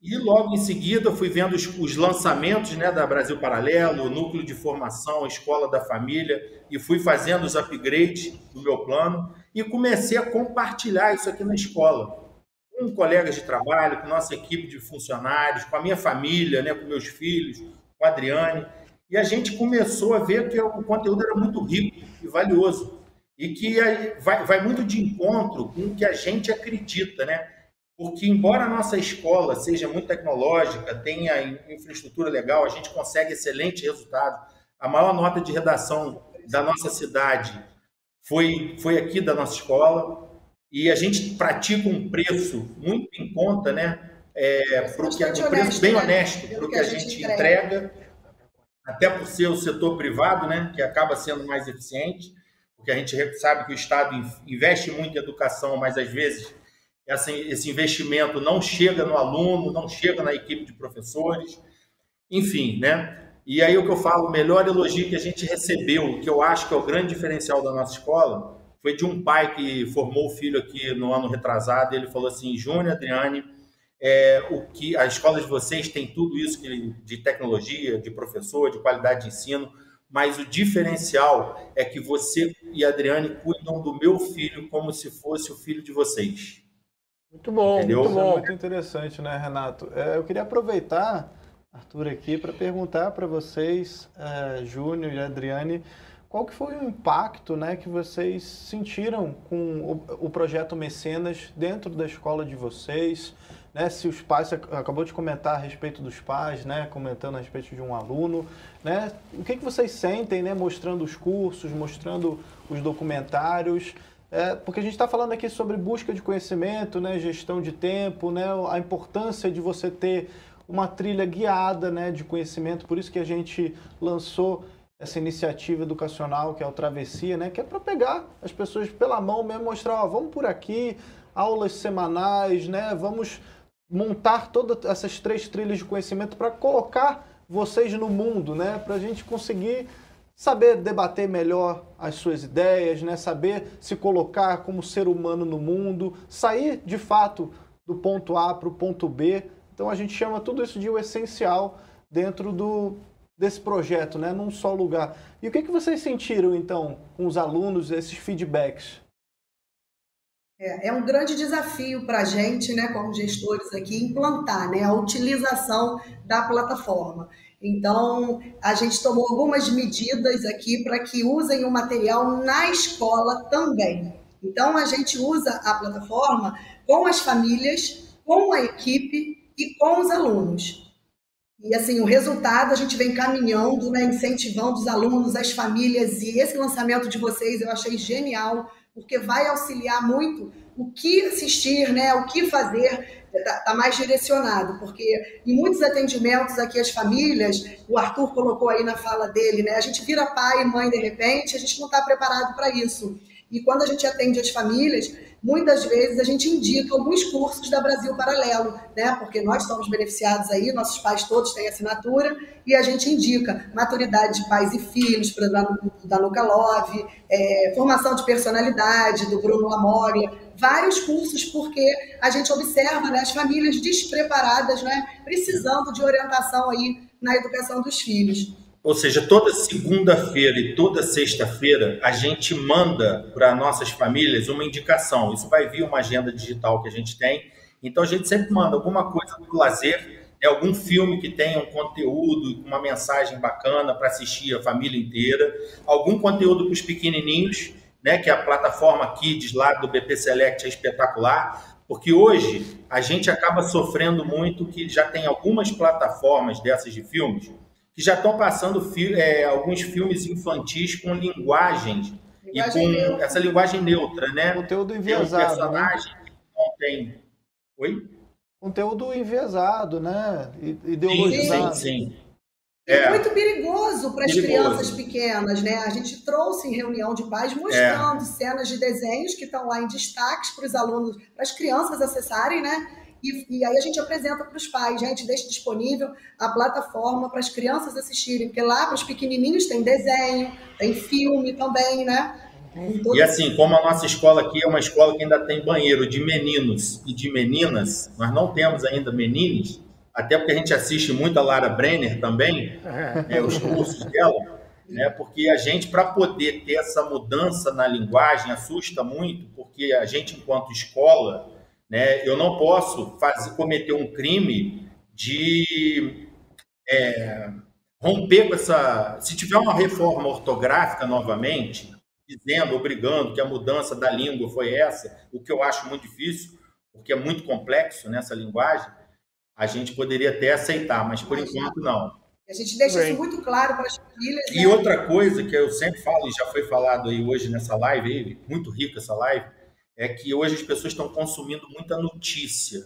E logo em seguida fui vendo os, os, lançamentos né, da Brasil Paralelo, o núcleo de formação, a escola da família, e fui fazendo os upgrades do meu plano e comecei a compartilhar isso aqui na escola. Com colegas de trabalho, com nossa equipe de funcionários, com a minha família, né, com meus filhos, com a Adriane. E a gente começou a ver que o conteúdo era muito rico e valioso. E que vai, muito de encontro com o que a gente acredita, né? Porque, embora a nossa escola seja muito tecnológica, tenha infraestrutura legal, a gente consegue excelente resultado. A maior nota de redação da nossa cidade foi, foi aqui da nossa escola e a gente pratica um preço muito em conta, né? É, pro que, um preço bem né? honesto para o que a gente entrega. entrega, até por ser o setor privado, né? Que acaba sendo mais eficiente, porque a gente sabe que o Estado investe muito em educação, mas às vezes esse investimento não chega no aluno, não chega na equipe de professores, enfim, né? E aí o que eu falo, o melhor elogio que a gente recebeu, que eu acho que é o grande diferencial da nossa escola, foi de um pai que formou o filho aqui no ano retrasado. Ele falou assim: Júnior, Adriane, é, o que a escola de vocês tem tudo isso de tecnologia, de professor, de qualidade de ensino, mas o diferencial é que você e a Adriane cuidam do meu filho como se fosse o filho de vocês.
Muito bom, Entendeu? muito bom. É muito interessante, né, Renato? É, eu queria aproveitar Arthur aqui para perguntar para vocês, uh, Júnior e Adriane, qual que foi o impacto né, que vocês sentiram com o, o, projeto Mecenas dentro da escola de vocês? Né, se os pais, acabou de comentar a respeito dos pais, né, comentando a respeito de um aluno, né, o que, que vocês sentem né, mostrando os cursos, mostrando os documentários? É, porque a gente está falando aqui sobre busca de conhecimento, né, gestão de tempo, né, a importância de você ter uma trilha guiada né, de conhecimento, por isso que a gente lançou essa iniciativa educacional que é o Travessia, né, que é para pegar as pessoas pela mão mesmo, mostrar, ó, vamos por aqui, aulas semanais, né, vamos montar todas essas três trilhas de conhecimento para colocar vocês no mundo, né, para a gente conseguir saber debater melhor as suas ideias, né, saber se colocar como ser humano no mundo, sair de fato do ponto A para o ponto B então a gente chama tudo isso de o essencial dentro do, desse projeto, né? num só lugar. E o que, que vocês sentiram, então, com os alunos, esses feedbacks?
É, é um grande desafio para a gente, né, como gestores aqui, implantar né, a utilização da plataforma. Então, a gente tomou algumas medidas aqui para que usem o material na escola também. Então, a gente usa a plataforma com as famílias, com a equipe e com os alunos. E assim, o resultado a gente vem caminhando, né, incentivando os alunos, as famílias, e esse lançamento de vocês eu achei genial, porque vai auxiliar muito o que assistir, né, o que fazer, está tá mais direcionado, porque em muitos atendimentos aqui as famílias, o Arthur colocou aí na fala dele, né, a gente vira pai e mãe de repente, a gente não está preparado para isso. E quando a gente atende as famílias, muitas vezes a gente indica alguns cursos da Brasil Paralelo, né? Porque nós somos beneficiados aí, nossos pais todos têm assinatura, e a gente indica maturidade de pais e filhos, para da Nuca Love, é, formação de personalidade do Bruno Lamoglia, vários cursos, porque a gente observa né, as famílias despreparadas, né, precisando de orientação aí na educação dos filhos.
Ou seja, toda segunda-feira e toda sexta-feira a gente manda para nossas famílias uma indicação. Isso vai vir uma agenda digital que a gente tem. Então a gente sempre manda alguma coisa do lazer, né, algum filme que tenha um conteúdo, uma mensagem bacana para assistir a família inteira, algum conteúdo para os pequenininhos, né, que a plataforma Kids lá do BP Select é espetacular, porque hoje a gente acaba sofrendo muito que já tem algumas plataformas dessas de filmes que já estão passando fi é, alguns filmes infantis com linguagens linguagem e com neutra. essa linguagem neutra, né?
Conteúdo enviesado.
Tem um personagem né? que não tem. Oi?
Conteúdo enviesado, né? Ideologizado.
Sim, sim. sim.
É. muito perigoso para as crianças pequenas, né? A gente trouxe em reunião de pais mostrando é. cenas de desenhos que estão lá em destaques para os alunos, para as crianças acessarem, né? E, e aí a gente apresenta para os pais, gente, deixa disponível a plataforma para as crianças assistirem, porque lá para os pequenininhos tem desenho, tem filme também, né?
E assim, como a nossa escola aqui é uma escola que ainda tem banheiro de meninos e de meninas, nós não temos ainda meninos, até porque a gente assiste muito a Lara Brenner também, né, os cursos dela, né, porque a gente, para poder ter essa mudança na linguagem, assusta muito, porque a gente, enquanto escola, né? Eu não posso fazer, cometer um crime de é, romper com essa. Se tiver uma reforma ortográfica novamente, dizendo, obrigando que a mudança da língua foi essa, o que eu acho muito difícil, porque é muito complexo nessa linguagem, a gente poderia até aceitar, mas por enquanto não.
A gente deixa Bem. isso muito claro para as famílias.
E né? outra coisa que eu sempre falo, e já foi falado aí hoje nessa live, aí, muito rica essa live, é que hoje as pessoas estão consumindo muita notícia,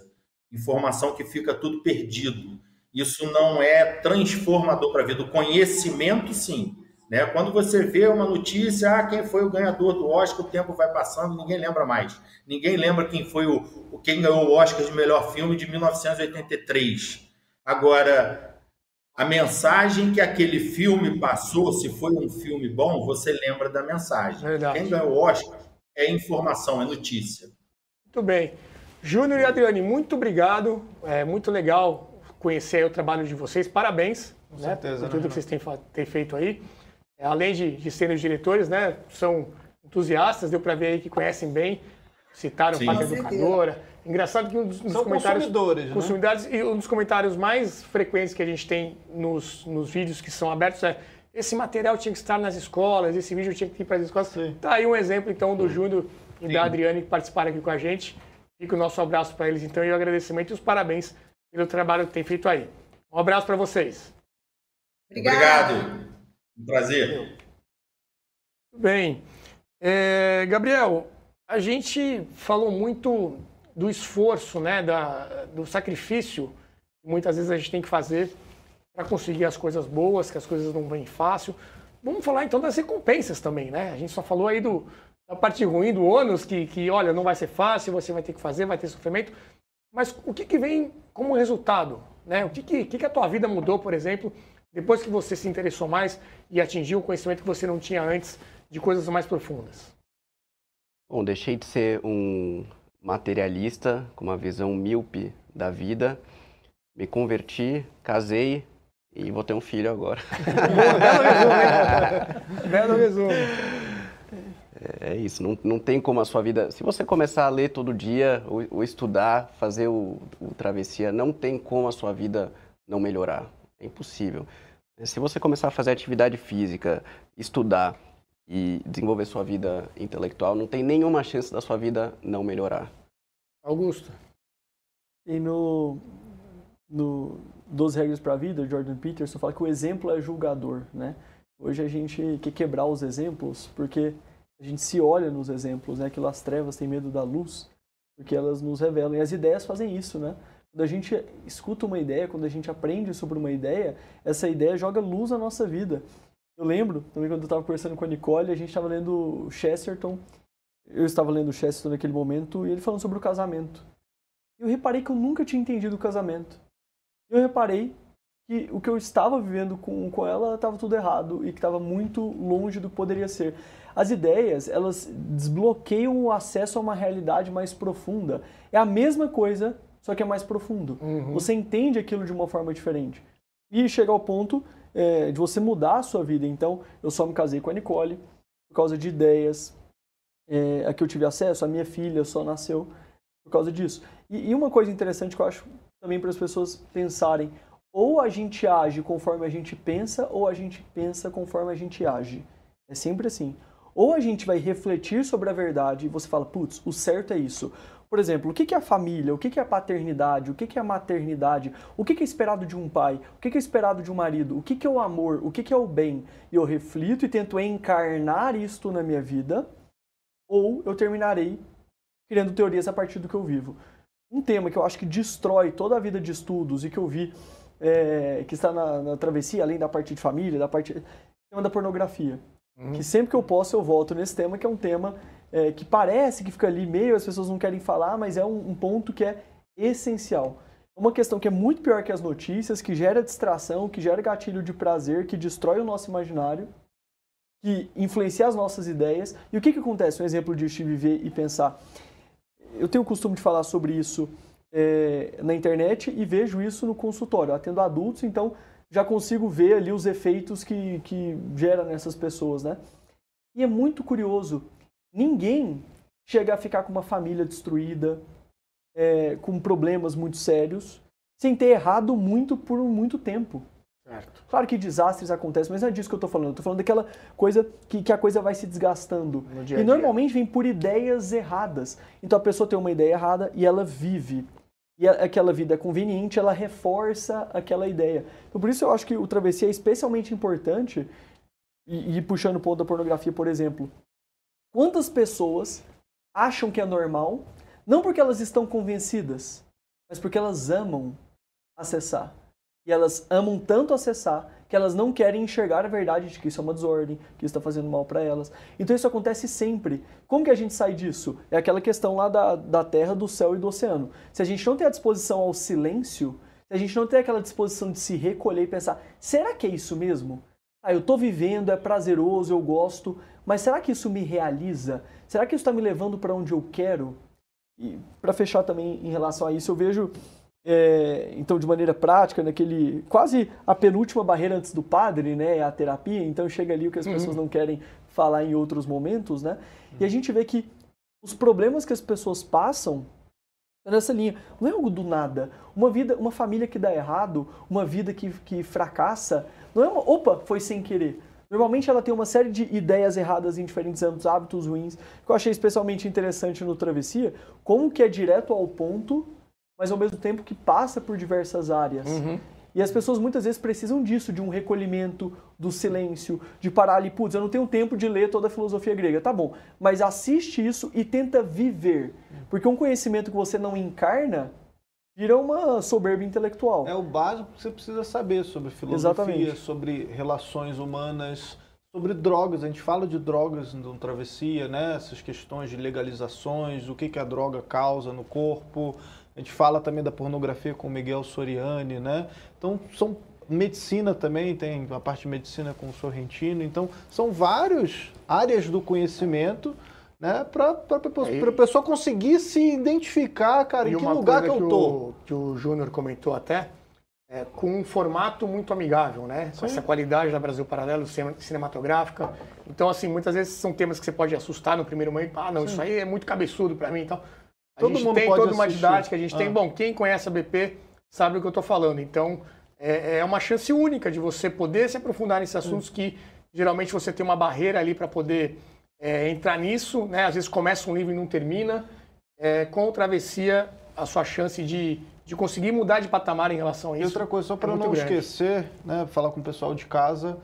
informação que fica tudo perdido. Isso não é transformador para a vida. O conhecimento, sim. Né? Quando você vê uma notícia, ah, quem foi o ganhador do Oscar, o tempo vai passando, ninguém lembra mais. Ninguém lembra quem foi o quem ganhou o Oscar de melhor filme de 1983. Agora, a mensagem que aquele filme passou, se foi um filme bom, você lembra da mensagem. Verdade. Quem ganhou o Oscar é informação, é notícia.
Muito bem. Júnior e Adriane, muito obrigado. É muito legal conhecer o trabalho de vocês. Parabéns Com né, certeza, por tudo né? que vocês têm, têm, feito aí. É, além de, de serem os diretores, né, são entusiastas, deu para ver aí que conhecem bem, citaram Sim. Pátria Educadora. Engraçado que um dos,
São comentários. Consumidores, né?
consumidores né? e um dos comentários mais frequentes que a gente tem nos, nos vídeos que são abertos é esse material tinha que estar nas escolas, esse vídeo tinha que ir para as escolas. Sim. Tá aí um exemplo, então, do Júnior e Sim. da Adriane que participaram aqui com a gente. Fica o nosso abraço para eles, então, e o agradecimento e os parabéns pelo trabalho que tem feito aí. Um abraço para vocês.
Obrigado. Obrigado. Um prazer.
Bem, é, Gabriel, a gente falou muito do esforço, né, da, do sacrifício que muitas vezes a gente tem que fazer para conseguir as coisas boas, que as coisas não vêm fácil. Vamos falar então das recompensas também, né? A gente só falou aí do, da parte ruim, do ônus, que, que, olha, não vai ser fácil, você vai ter que fazer, vai ter sofrimento. Mas o que, que vem como resultado? Né? O que, que, que a tua vida mudou, por exemplo, depois que você se interessou mais e atingiu o conhecimento que você não tinha antes de coisas mais profundas?
Bom, deixei de ser um materialista com uma visão míope da vida, me converti, casei, e vou ter um filho agora.
Belo resumo, Belo resumo.
É, é isso, não, não tem como a sua vida. Se você começar a ler todo dia, ou, ou estudar, fazer o, o, travessia, não tem como a sua vida não melhorar. É impossível. Se você começar a fazer atividade física, estudar e desenvolver sua vida intelectual, não tem nenhuma chance da sua vida não melhorar.
Augusto.
E no, no 12 Regras para a Vida, Jordan Peterson fala que o exemplo é julgador, né? Hoje a gente quer quebrar os exemplos porque a gente se olha nos exemplos, né? Aquilo as trevas têm medo da luz, porque elas nos revelam. E as ideias fazem isso, né? Quando a gente escuta uma ideia, quando a gente aprende sobre uma ideia, essa ideia joga luz na nossa vida. Eu lembro, também quando eu estava conversando com a Nicole, a gente estava lendo Chesterton, eu estava lendo Chesterton naquele momento e ele falando sobre o casamento. Eu reparei que eu nunca tinha entendido o casamento. Eu reparei que o que eu estava vivendo com, com ela estava tudo errado e que estava muito longe do que poderia ser. As ideias, elas desbloqueiam o acesso a uma realidade mais profunda. É a mesma coisa, só que é mais profundo.
Uhum.
Você entende aquilo de uma forma diferente. E chega ao ponto é, de você mudar a sua vida. Então, eu só me casei com a Nicole por causa de ideias é, a que eu tive acesso. A minha filha só nasceu por causa disso. E, e uma coisa interessante que eu acho também para as pessoas pensarem: ou a gente age conforme a gente pensa, ou a gente pensa conforme a gente age. É sempre assim. Ou a gente vai refletir sobre a verdade e você fala, putz, o certo é isso. Por exemplo, o que é a família? O que é a paternidade? O que é a maternidade? O que é esperado de um pai? O que é esperado de um marido? O que é o amor? O que é o bem? E eu reflito e tento encarnar isto na minha vida, ou eu terminarei criando teorias a partir do que eu vivo. Um tema que eu acho que destrói toda a vida de estudos e que eu vi é, que está na, na, travessia, além da parte de família, da parte. tema da pornografia. Uhum. Que sempre que eu posso eu volto nesse tema, que é um tema é, que parece que fica ali meio, as pessoas não querem falar, mas é um, um ponto que é essencial. Uma questão que é muito pior que as notícias, que gera distração, que gera gatilho de prazer, que destrói o nosso imaginário, que influencia as nossas ideias. E o que, que acontece? Um exemplo de viver e pensar. Eu tenho o costume de falar sobre isso é, na internet e vejo isso no consultório. Eu atendo adultos, então já consigo ver ali os efeitos que, que gera nessas pessoas, né? E é muito curioso, ninguém chega a ficar com uma família destruída, é, com problemas muito sérios, sem ter errado muito por muito tempo.
Certo.
Claro que desastres acontecem, mas não é disso que eu estou falando. Eu estou falando daquela coisa que, que a coisa vai se desgastando.
Dia
e normalmente vem por ideias erradas. Então a pessoa tem uma ideia errada e ela vive e aquela vida é conveniente, ela reforça aquela ideia. Então, por isso eu acho que o travessia é especialmente importante, e, e puxando o ponto da pornografia, por exemplo. Quantas pessoas acham que é normal, não porque elas estão convencidas, mas porque elas amam acessar. E elas amam tanto acessar que elas não querem enxergar a verdade de que isso é uma desordem, que isso está fazendo mal para elas. Então isso acontece sempre. Como que a gente sai disso? É aquela questão lá da, da terra, do céu e do oceano. Se a gente não tem a disposição ao silêncio, se a gente não tem aquela disposição de se recolher e pensar, será que é isso mesmo? Ah, eu estou vivendo, é prazeroso, eu gosto, mas será que isso me realiza? Será que isso está me levando para onde eu quero? E para fechar também em relação a isso, eu vejo é, então, de maneira prática, naquele quase a penúltima barreira antes do padre, né, é a terapia. Então chega ali o que as uhum. pessoas não querem falar em outros momentos, né? Uhum. E a gente vê que os problemas que as pessoas passam nessa linha não é algo do nada. Uma vida, uma família que dá errado, uma vida que, que fracassa, não é uma, opa, foi sem querer. Normalmente ela tem uma série de ideias erradas em diferentes âmbitos, hábitos ruins, que eu achei especialmente interessante no Travessia, como que é direto ao ponto mas ao mesmo tempo que passa por diversas áreas.
Uhum.
E as pessoas muitas vezes precisam disso, de um recolhimento, do silêncio, de parar ali, putz, eu não tenho tempo de ler toda a filosofia grega. Tá bom, mas assiste isso e tenta viver. Porque um conhecimento que você não encarna vira uma soberba intelectual.
É o básico que você precisa saber sobre filosofia,
Exatamente.
sobre relações humanas, sobre drogas. A gente fala de drogas no Travessia, né? Essas questões de legalizações, o que, que a droga causa no corpo a gente fala também da pornografia com o Miguel Soriani, né? Então, são medicina também, tem a parte de medicina com o Sorrentino. Então, são várias áreas do conhecimento né, para a pessoa conseguir se identificar, cara, em que lugar que eu tô.
O, que o Júnior comentou até, é, com um formato muito amigável, né? Com essa qualidade da Brasil Paralelo cinematográfica. Então, assim, muitas vezes são temas que você pode assustar no primeiro momento. Ah, não, Sim. isso aí é muito cabeçudo para mim e então, tal. Todo mundo tem toda uma didática, a gente ah. tem. Bom, quem conhece a BP sabe o que eu estou falando. Então, é, é, uma chance única de você poder se aprofundar nesses assuntos hum. que geralmente você tem uma barreira ali para poder é, entrar nisso, né? Às vezes começa um livro e não termina. É, com o Travessia, a sua chance de, de conseguir mudar de patamar em relação a isso.
E outra coisa, só para é não grande. esquecer, né, falar com o pessoal de casa,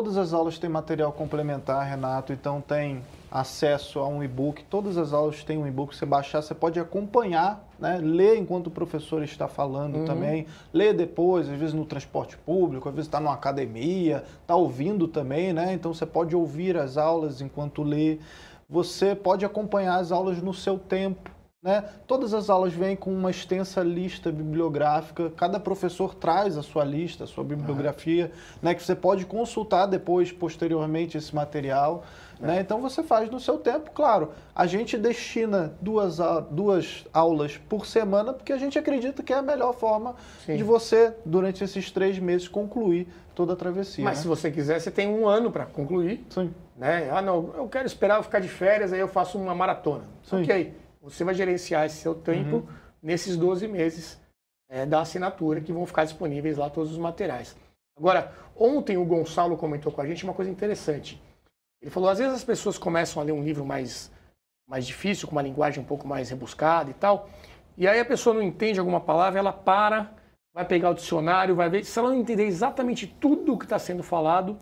todas as aulas têm material complementar, Renato, então tem acesso a um e-book. Todas as aulas têm um e-book, você baixar, você pode acompanhar, né? ler enquanto o professor está falando uhum. também, ler depois, às vezes no transporte público, às vezes está numa academia, está ouvindo também, né? Então você pode ouvir as aulas enquanto lê. você pode acompanhar as aulas no seu tempo. Né? Todas as aulas vêm com uma extensa lista bibliográfica, cada professor traz a sua lista, a sua bibliografia, né? que você pode consultar depois, posteriormente, esse material. Né? Então você faz no seu tempo, claro. A gente destina duas, duas aulas por semana, porque a gente acredita que é a melhor forma Sim. de você, durante esses três meses, concluir toda a travessia.
Mas
né?
se você quiser, você tem um ano para concluir.
Sim.
Né? Ah, não, eu quero esperar eu ficar de férias, aí eu faço uma maratona. Sim. Ok. Você vai gerenciar esse seu tempo uhum. nesses 12 meses é, da assinatura, que vão ficar disponíveis lá todos os materiais. Agora, ontem o Gonçalo comentou com a gente uma coisa interessante. Ele falou, às vezes as pessoas começam a ler um livro mais, mais difícil, com uma linguagem um pouco mais rebuscada e tal, e aí a pessoa não entende alguma palavra, ela para, vai pegar o dicionário, vai ver. Se ela não entender exatamente tudo o que está sendo falado,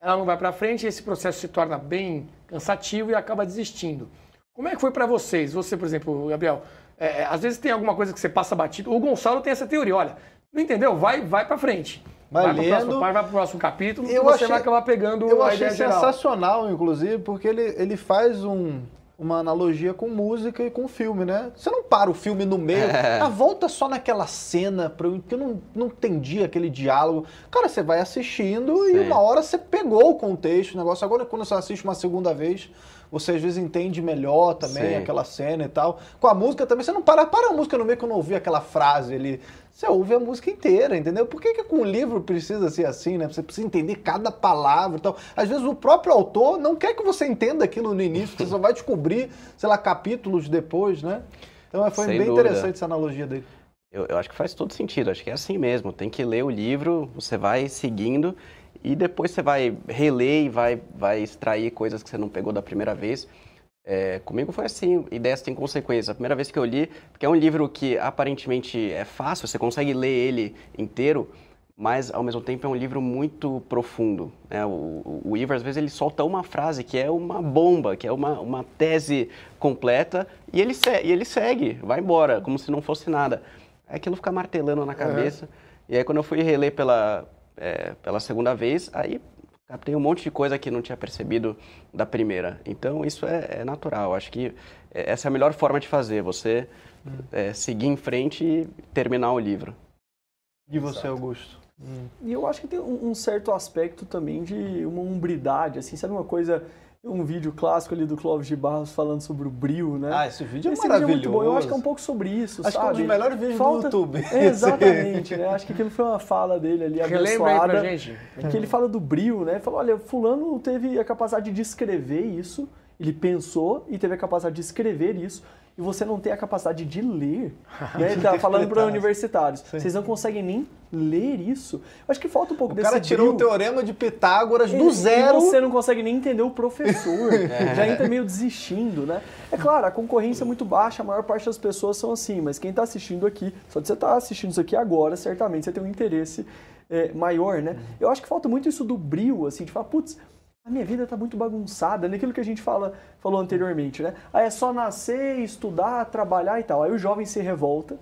ela não vai para frente, esse processo se torna bem cansativo e acaba desistindo. Como é que foi para vocês? Você, por exemplo, Gabriel, é, é, às vezes tem alguma coisa que você passa batido. O Gonçalo tem essa teoria, olha, não entendeu? Vai, vai para frente.
Vai, vai para
o próximo, próximo capítulo eu você achei, vai acabar pegando
eu
a
achei
ideia
sensacional, geral. inclusive, porque ele, ele faz um, uma analogia com música e com filme, né? Você não para o filme no meio, é. a volta só naquela cena, porque eu não, não entendi aquele diálogo. Cara, você vai assistindo Sim. e uma hora você pegou o contexto, o negócio. Agora, quando você assiste uma segunda vez, você às vezes entende melhor também Sim. aquela cena e tal. Com a música também, você não para, para a música no meio que eu não ouvi aquela frase ali. Você ouve a música inteira, entendeu? Por que, que com o livro precisa ser assim, né? Você precisa entender cada palavra e tal. Às vezes o próprio autor não quer que você entenda aquilo no início, você só vai descobrir, sei lá, capítulos depois, né? Então foi Sem bem dúvida. interessante essa analogia dele.
Eu, eu, acho que faz todo sentido, acho que é assim mesmo. Tem que ler o livro, você vai seguindo e depois você vai reler e vai, vai extrair coisas que você não pegou da primeira vez. É, comigo foi assim, ideias têm consequências. A primeira vez que eu li, porque é um livro que aparentemente é fácil, você consegue ler ele inteiro, mas ao mesmo tempo é um livro muito profundo. Né? O, o Iver, às vezes, ele solta uma frase que é uma bomba, que é uma, uma tese completa, e ele, e ele segue, vai embora, como se não fosse nada. Aquilo fica martelando na cabeça. Uhum. E aí, quando eu fui reler pela, é, pela segunda vez, aí captei um monte de coisa que não tinha percebido da primeira. Então isso é, é natural. Acho que essa é a melhor forma de fazer. Você é, seguir em frente e terminar o livro.
E você, Exato. Augusto?
Hum. E eu acho que tem um, um certo aspecto também de uma umbridade, assim, sabe uma coisa um vídeo clássico ali do Clóvis de Barros falando sobre o brilho, né?
Ah, esse vídeo é esse maravilhoso. Vídeo é muito bom.
Eu acho que é um pouco sobre isso,
acho
sabe? que
é um dos melhores vídeos Falta... do YouTube.
exatamente, né? Acho que aquilo foi uma fala dele ali, abençoada. Pra gente. Que ele fala do brilho, né? Ele falou, olha, fulano teve a capacidade de escrever isso, ele pensou e teve a capacidade de escrever isso, e você não tem a capacidade de ler. né? Ele tá falando para universitários. Sim. Vocês não conseguem nem ler isso. Eu acho que falta um pouco
o
desse.
O cara tirou
brilho.
o teorema de Pitágoras do zero.
E você não consegue nem entender o professor. é. Já entra meio desistindo, né? É claro, a concorrência é muito baixa, a maior parte das pessoas são assim, mas quem está assistindo aqui, só de você estar tá assistindo isso aqui agora, certamente você tem um interesse é, maior, né? Eu acho que falta muito isso do brilho, assim, de falar, putz, a minha vida está muito bagunçada, naquilo que a gente fala, falou anteriormente, né? Aí é só nascer, estudar, trabalhar e tal. Aí o jovem se revolta,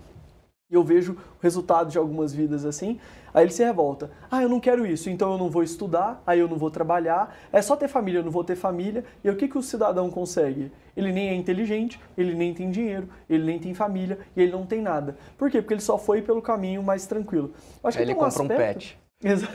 e eu vejo o resultado de algumas vidas assim, aí ele se revolta. Ah, eu não quero isso, então eu não vou estudar, aí eu não vou trabalhar, é só ter família, eu não vou ter família. E o que, que o cidadão consegue? Ele nem é inteligente, ele nem tem dinheiro, ele nem tem família, e ele não tem nada. Por quê? Porque ele só foi pelo caminho mais tranquilo.
Acho que ele um compra aspecto... um pet.
Exato.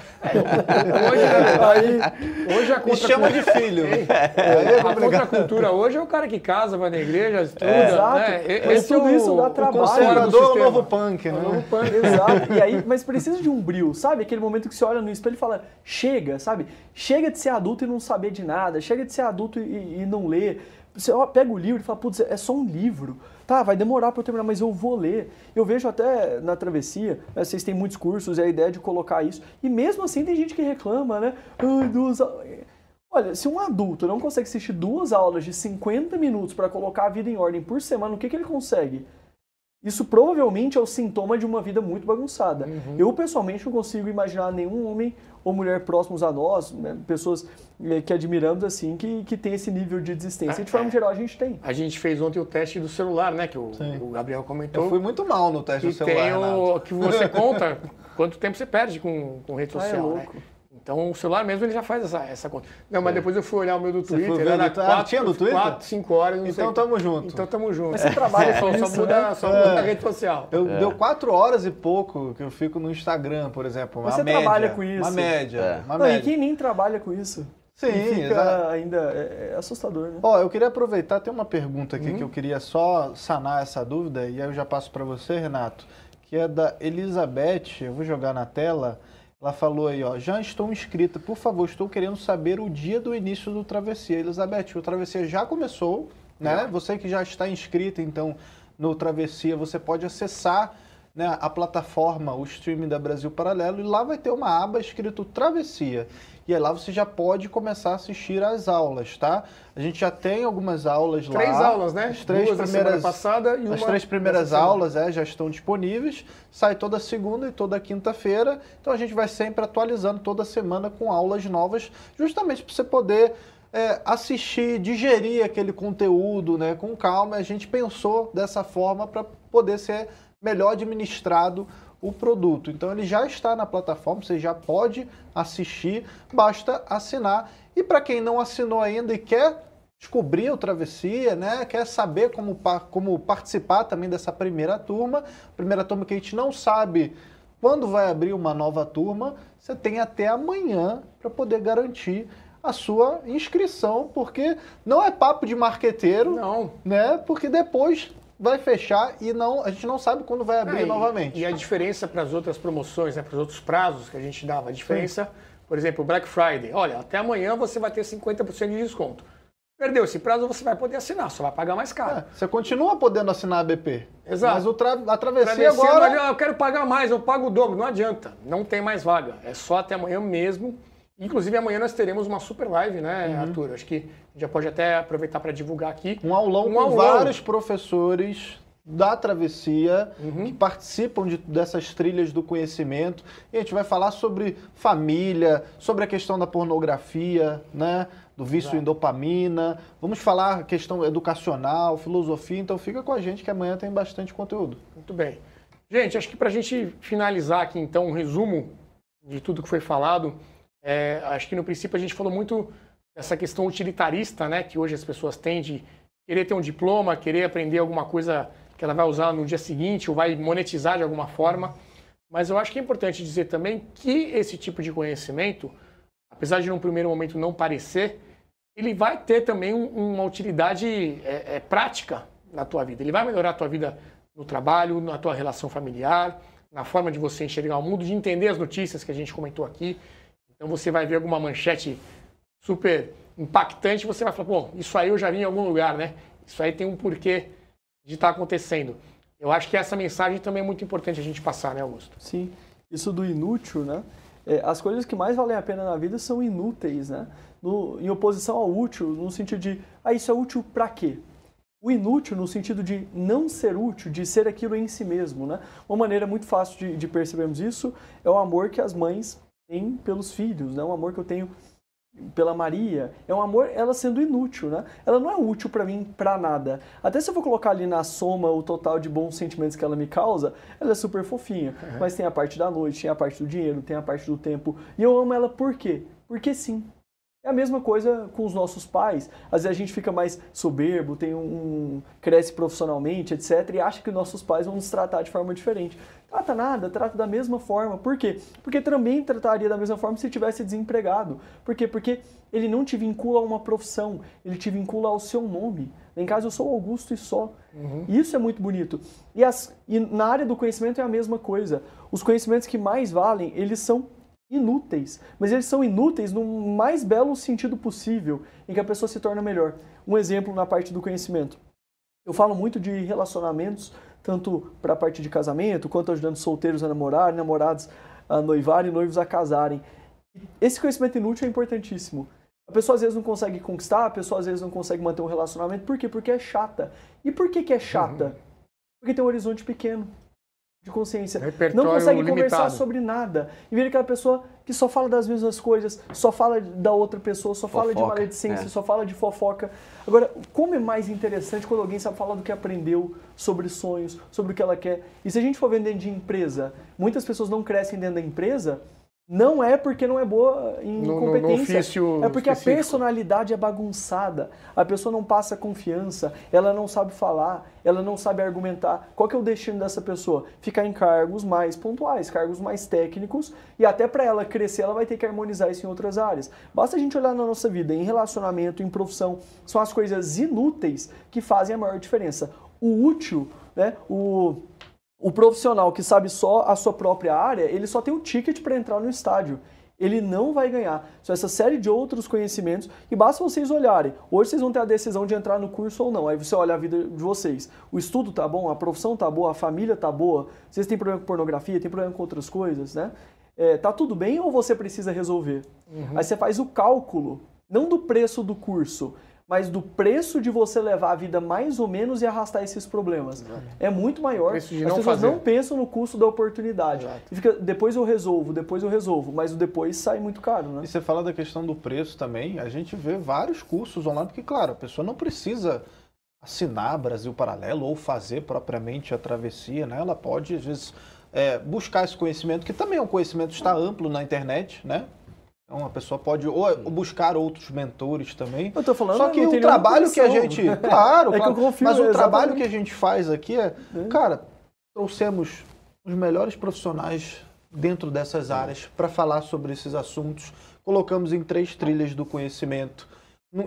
hoje, aí, hoje a contra
chama de filho.
É, a contracultura hoje é o cara que casa, vai na igreja, estuda. É, exato. Né?
Esse tudo é o, isso dá trabalho. O
conservador é o novo punk, né?
O novo punk. Exato. E aí, mas precisa de um brilho, sabe? Aquele momento que você olha no espelho e fala, chega, sabe? Chega de ser adulto e não saber de nada, chega de ser adulto e, e não ler. Você pega o livro e fala, putz, é só um livro. Tá, vai demorar para eu terminar, mas eu vou ler. Eu vejo até na travessia, né, vocês têm muitos cursos, e a ideia de colocar isso. E mesmo assim tem gente que reclama, né? Ai, duas... Olha, se um adulto não consegue assistir duas aulas de 50 minutos para colocar a vida em ordem por semana, o que, que ele consegue? Isso provavelmente é o sintoma de uma vida muito bagunçada. Uhum. Eu, pessoalmente, não consigo imaginar nenhum homem ou mulher próximos a nós, né, pessoas eh, que admiramos, assim, que, que tem esse nível de desistência. de forma geral, a gente tem.
A gente fez ontem o teste do celular, né, que o, o Gabriel comentou.
Eu fui muito mal no teste do celular,
tem o, Que você conta quanto tempo você perde com, com rede social, ah, é louco. Né? Então o celular mesmo ele já faz essa, essa conta. Não, mas depois eu fui olhar o meu do
Você
Twitter, era
no Twitter? Ah,
4,
tinha no Twitter?
4, 5 horas, não
Então
sei.
tamo junto.
Então tamo junto.
Mas você trabalha
só,
com
só
isso,
muda,
né?
só muda a rede social.
Eu deu quatro horas e pouco que eu fico no Instagram, por exemplo. Uma
Você
média,
trabalha com isso.
Uma média.
É.
Uma
Não, e
média.
quem nem trabalha com isso?
Sim,
E fica ainda é, é assustador, né?
Ó, eu queria aproveitar, tem uma pergunta aqui
Uhum.
que eu queria só sanar essa dúvida, e aí eu já passo para você, Renato, que é da Elizabeth, eu vou jogar na tela. Ela falou aí, ó, já estou inscrita, por favor, estou querendo saber o dia do início do Travessia. Elizabeth, o Travessia já começou, né? Você que já está inscrita, então, no Travessia, você pode acessar né, a plataforma, o streaming da Brasil Paralelo, e lá vai ter uma aba escrito Travessia. E aí lá você já pode começar a assistir às aulas, tá? A gente já tem algumas aulas lá.
Três aulas, né?
As três
Duas
primeiras,
passada e uma
As três primeiras aulas é, já estão disponíveis. Sai toda segunda e toda quinta-feira. Então a gente vai sempre atualizando toda semana com aulas novas, justamente para você poder é, assistir, digerir aquele conteúdo né, com calma. A gente pensou dessa forma para poder ser melhor administrado o produto. Então ele já está na plataforma, você já pode assistir, basta assinar. E para quem não assinou ainda e quer descobrir o Travessia, né? Quer saber como, como participar também dessa primeira turma. Primeira turma que a gente não sabe quando vai abrir uma nova turma. Você tem até amanhã para poder garantir a sua inscrição, porque não é papo de marqueteiro,
Não.
né? Porque depois vai fechar e não, a gente não sabe quando vai abrir
É,
novamente.
E a diferença para as outras promoções, né, para os outros prazos que a gente dava, a diferença, por exemplo, Black Friday. Olha, até amanhã você vai ter 50% de desconto. Perdeu esse prazo, você vai poder assinar, só vai pagar mais caro.
É, você continua podendo assinar a BP.
Exato.
Mas o tra a travessia,
Travessia,
agora.
não, eu quero pagar mais, eu pago o dobro. Não adianta, não tem mais vaga. É só até amanhã mesmo. Inclusive, amanhã nós teremos uma super live, né,
Uhum.
Arthur? Acho que a gente já pode até aproveitar para divulgar aqui.
Um aulão
Um
com
aulão.
vários professores da travessia
Uhum.
que participam de- dessas trilhas do conhecimento. E a gente vai falar sobre família, sobre a questão da pornografia, né? Do vício em dopamina. Vamos falar questão educacional, filosofia. Então fica com a gente que amanhã tem bastante conteúdo.
Muito bem. Gente, acho que para a gente finalizar aqui, então, um resumo de tudo que foi falado, é, acho que no princípio a gente falou muito dessa questão utilitarista, né, que hoje as pessoas têm de querer ter um diploma, querer aprender alguma coisa que ela vai usar no dia seguinte ou vai monetizar de alguma forma. Mas eu acho que é importante dizer também que esse tipo de conhecimento, apesar de num primeiro momento não parecer, ele vai ter também um- uma utilidade é, é, prática na tua vida. Ele vai melhorar a tua vida no trabalho, na tua relação familiar, na forma de você enxergar o mundo, de entender as notícias que a gente comentou aqui. Então você vai ver alguma manchete super impactante, você vai falar, pô, isso aí eu já vi em algum lugar, né? Isso aí tem um porquê de estar acontecendo. Eu acho que essa mensagem também é muito importante a gente passar, né, Augusto?
Sim. Isso do inútil, né? É, as coisas que mais valem a pena na vida são inúteis, né? No- em oposição ao útil, no sentido de, ah, isso é útil pra quê? O inútil no sentido de não ser útil, de ser aquilo em si mesmo, né? Uma maneira muito fácil de, de percebermos isso é o amor que as mães têm pelos filhos, né? O amor que eu tenho pela Maria, é um amor ela sendo inútil, né? Ela não é útil pra mim pra nada. Até se eu for colocar ali na soma o total de bons sentimentos que ela me causa, ela é super fofinha. Mas tem a parte da noite, tem a parte do dinheiro, tem a parte do tempo. E eu amo ela por quê? Porque sim. É a mesma coisa com os nossos pais. Às vezes a gente fica mais soberbo, tem um, cresce profissionalmente, etc, e acha que nossos pais vão nos tratar de forma diferente. Trata nada, trata da mesma forma. Por quê? Porque também trataria da mesma forma se tivesse desempregado. Por quê? Porque ele não te vincula a uma profissão, ele te vincula ao seu nome. Em casa eu sou Augusto e só. E Isso é muito bonito. E, as- e na área do conhecimento é a mesma coisa. Os conhecimentos que mais valem, eles são inúteis, mas eles são inúteis no mais belo sentido possível, em que a pessoa se torna melhor. Um exemplo na parte do conhecimento. Eu falo muito de relacionamentos, tanto para a parte de casamento, quanto ajudando solteiros a namorar, namorados a noivar e noivos a casarem. Esse conhecimento inútil é importantíssimo. A pessoa às vezes não consegue conquistar, a pessoa às vezes não consegue manter um relacionamento. Por quê? Porque é chata. E por que, que é chata? Porque tem um horizonte pequeno de consciência. Não consegue conversar
limitado.
sobre nada. E vira aquela pessoa que só fala das mesmas coisas, só fala da outra pessoa, só fala de
Fofoca,
maledicência,
é.
só fala de fofoca. Agora, como é mais interessante quando alguém sabe falar do que aprendeu, sobre sonhos, sobre o que ela quer. E se a gente for vender de empresa, muitas pessoas não crescem dentro da empresa não é porque não é boa em
No- no- no
competência.
ofício
é porque a
específico.
personalidade é bagunçada. A pessoa não passa confiança, ela não sabe falar, ela não sabe argumentar. Qual que é o destino dessa pessoa? Ficar em cargos mais pontuais, cargos mais técnicos, e até para ela crescer, ela vai ter que harmonizar isso em outras áreas. Basta a gente olhar na nossa vida, em relacionamento, em profissão, são as coisas inúteis que fazem a maior diferença. O útil, né? O o profissional que sabe só a sua própria área, ele só tem o ticket para entrar no estádio. Ele não vai ganhar. São essa série de outros conhecimentos e basta vocês olharem. Hoje vocês vão ter a decisão de entrar no curso ou não. Aí você olha a vida de vocês. O estudo tá bom, a profissão tá boa, a família tá boa. Vocês têm problema com pornografia, tem problema com outras coisas, né? É, tá tudo bem ou você precisa resolver? Aí você faz o cálculo, não do preço do curso, mas do preço de você levar a vida mais ou menos e arrastar esses problemas. É muito maior.
preço de
As
não
pessoas
fazer.
não pensam no custo da oportunidade.
Exato.
E fica, depois eu resolvo, depois eu resolvo, mas o depois sai muito caro, né?
E você fala da questão do preço também, a gente vê vários cursos online, porque, claro, a pessoa não precisa assinar Brasil Paralelo ou fazer propriamente a travessia, né? Ela pode, às vezes, é, buscar esse conhecimento, que também é um conhecimento que está amplo na internet, né? Então a pessoa pode ou, ou buscar outros mentores também.
Eu tô falando,
Só que
não
o trabalho que a gente. Claro,
É que
claro,
confio,
mas o
exatamente.
trabalho que a gente faz aqui é. Cara, trouxemos os melhores profissionais dentro dessas áreas para falar sobre esses assuntos. Colocamos em três trilhas do conhecimento,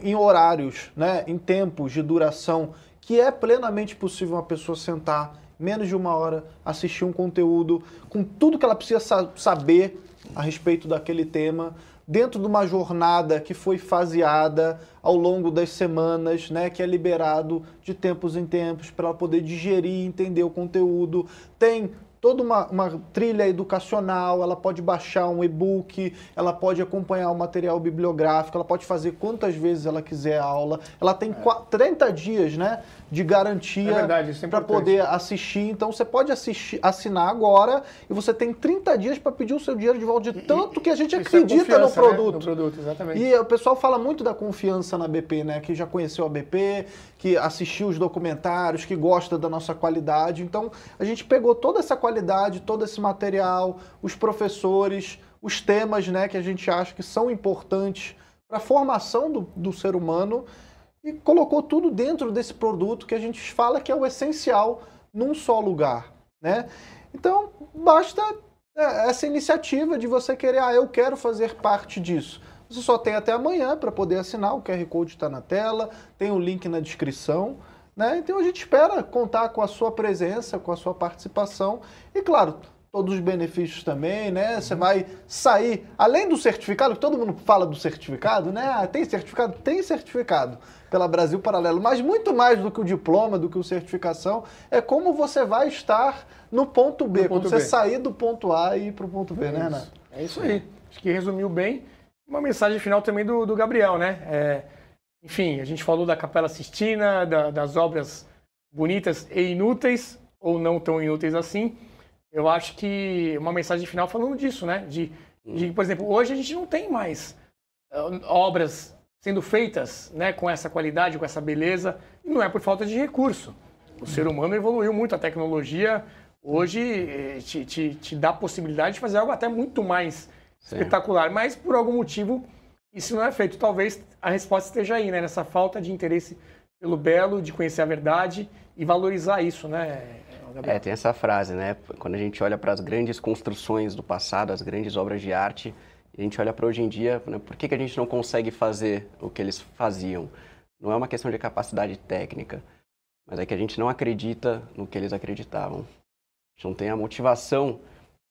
em horários, né, em tempos de duração, que é plenamente possível uma pessoa sentar menos de uma hora, assistir um conteúdo com tudo que ela precisa sa- saber a respeito daquele tema, dentro de uma jornada que foi faseada ao longo das semanas, né, que é liberado de tempos em tempos para poder digerir e entender o conteúdo. Tem toda uma, uma trilha educacional, ela pode baixar um e-book, ela pode acompanhar o material bibliográfico, ela pode fazer quantas vezes ela quiser a aula. Ela tem qua- 30 dias, né, de garantia
É é
para poder assistir. Então você pode assistir, assinar agora e você tem 30 dias para pedir o seu dinheiro de volta de tanto que a gente
é
acredita no
confiança, né?
produto.
No produto, exatamente.
E o pessoal fala muito da confiança na BP, né? Que já conheceu a BP, que assistiu os documentários, que gosta da nossa qualidade. Então, a gente pegou toda essa qualidade, todo esse material, os professores, os temas, né, que a gente acha que são importantes para a formação do, do ser humano e colocou tudo dentro desse produto que a gente fala que é o essencial num só lugar, né? Então, basta é, essa iniciativa de você querer, ah, eu quero fazer parte disso. Você só tem até amanhã para poder assinar, o QR Code está na tela, tem o link na descrição. Né? Então a gente espera contar com a sua presença, com a sua participação e, claro, todos os benefícios também, né? Você vai sair, além do certificado, que todo mundo fala do certificado, né? Ah, tem certificado? Tem certificado pela Brasil Paralelo, mas muito mais do que o diploma, do que o certificação, é como você vai estar no ponto B,
No
quando
ponto
você
B.
sair do ponto A e ir para o ponto B, né, Renato?
É isso aí. Acho que resumiu bem. Uma mensagem final também do, do Gabriel, né? É, enfim, a gente falou da Capela Sistina, da- das obras bonitas e inúteis, ou não tão inúteis assim. Eu acho que uma mensagem final falando disso, né? De, de, por exemplo, hoje a gente não tem mais eh, obras sendo feitas né, com essa qualidade, com essa beleza, e não é por falta de recurso. O ser humano evoluiu muito, a tecnologia hoje eh, te, te, te dá a possibilidade de fazer algo até muito mais
Sim.
espetacular, mas por algum motivo isso não é feito. Talvez a resposta esteja aí, né? Nessa falta de interesse pelo belo, de conhecer a verdade e valorizar isso, né, Gabriel?
É, tem essa frase, né? Quando a gente olha para as grandes construções do passado, as grandes obras de arte, a gente olha para hoje em dia, né, por que, que a gente não consegue fazer o que eles faziam? Não é uma questão de capacidade técnica, mas é que a gente não acredita no que eles acreditavam. A gente não tem a motivação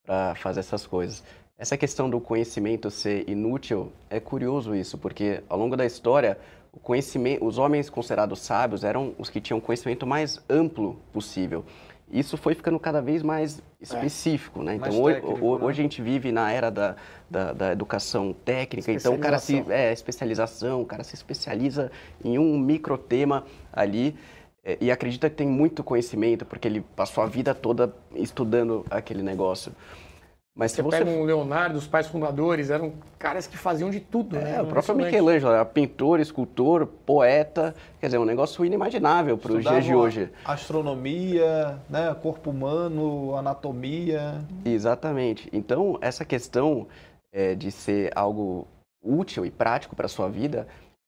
para fazer essas coisas. Essa questão do conhecimento ser inútil é curioso isso, porque ao longo da história, o conhecimento, os homens considerados sábios eram os que tinham o conhecimento mais amplo possível. Isso foi ficando cada vez mais específico, né?
Mais
Então hoje,
técnico,
ho-
né?
hoje a gente vive na era da, da, da educação técnica, então o cara se é especialização, o cara se especializa em um micro tema ali é, e acredita que tem muito conhecimento porque ele passou a vida toda estudando aquele negócio. Mas se
Você
você
pega um Leonardo, os pais fundadores, eram caras que faziam de tudo, né?
é, o próprio. Michelangelo era pintor, escultor, poeta, quer dizer, um negócio inimaginável para os dias de hoje.
Astronomia, né? Corpo humano, anatomia.
Exatamente. Então, essa questão é, de ser algo útil e prático para a sua vida,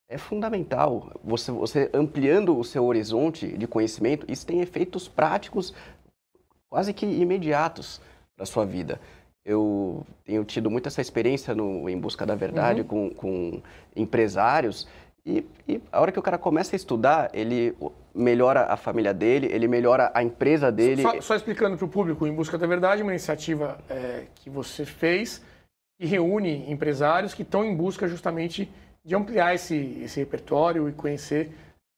é fundamental. Você, você ampliando o seu horizonte de conhecimento, isso tem efeitos práticos quase que imediatos para a sua vida. Eu tenho tido muito essa experiência no Em Busca da Verdade uhum. com, com empresários e, e, a hora que o cara começa a estudar, ele melhora a família dele, ele melhora a empresa dele.
Só, só explicando para o público, Em Busca da Verdade, uma iniciativa é, que você fez que reúne empresários que estão em busca justamente de ampliar esse, esse repertório e conhecer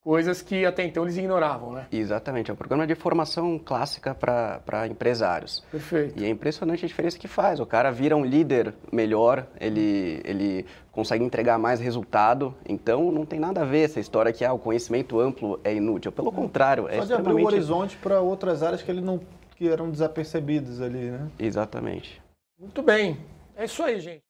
coisas que até então eles ignoravam, né?
Exatamente, é um programa de formação clássica para empresários.
Perfeito.
E é impressionante a diferença que faz. O cara vira um líder melhor, ele, ele consegue entregar mais resultado, então não tem nada a ver essa história que ah, o conhecimento amplo é inútil. Pelo contrário, é
Pode abrir o horizonte para outras áreas que ele não que eram desapercebidas ali, né?
Exatamente.
Muito bem. É isso aí, gente.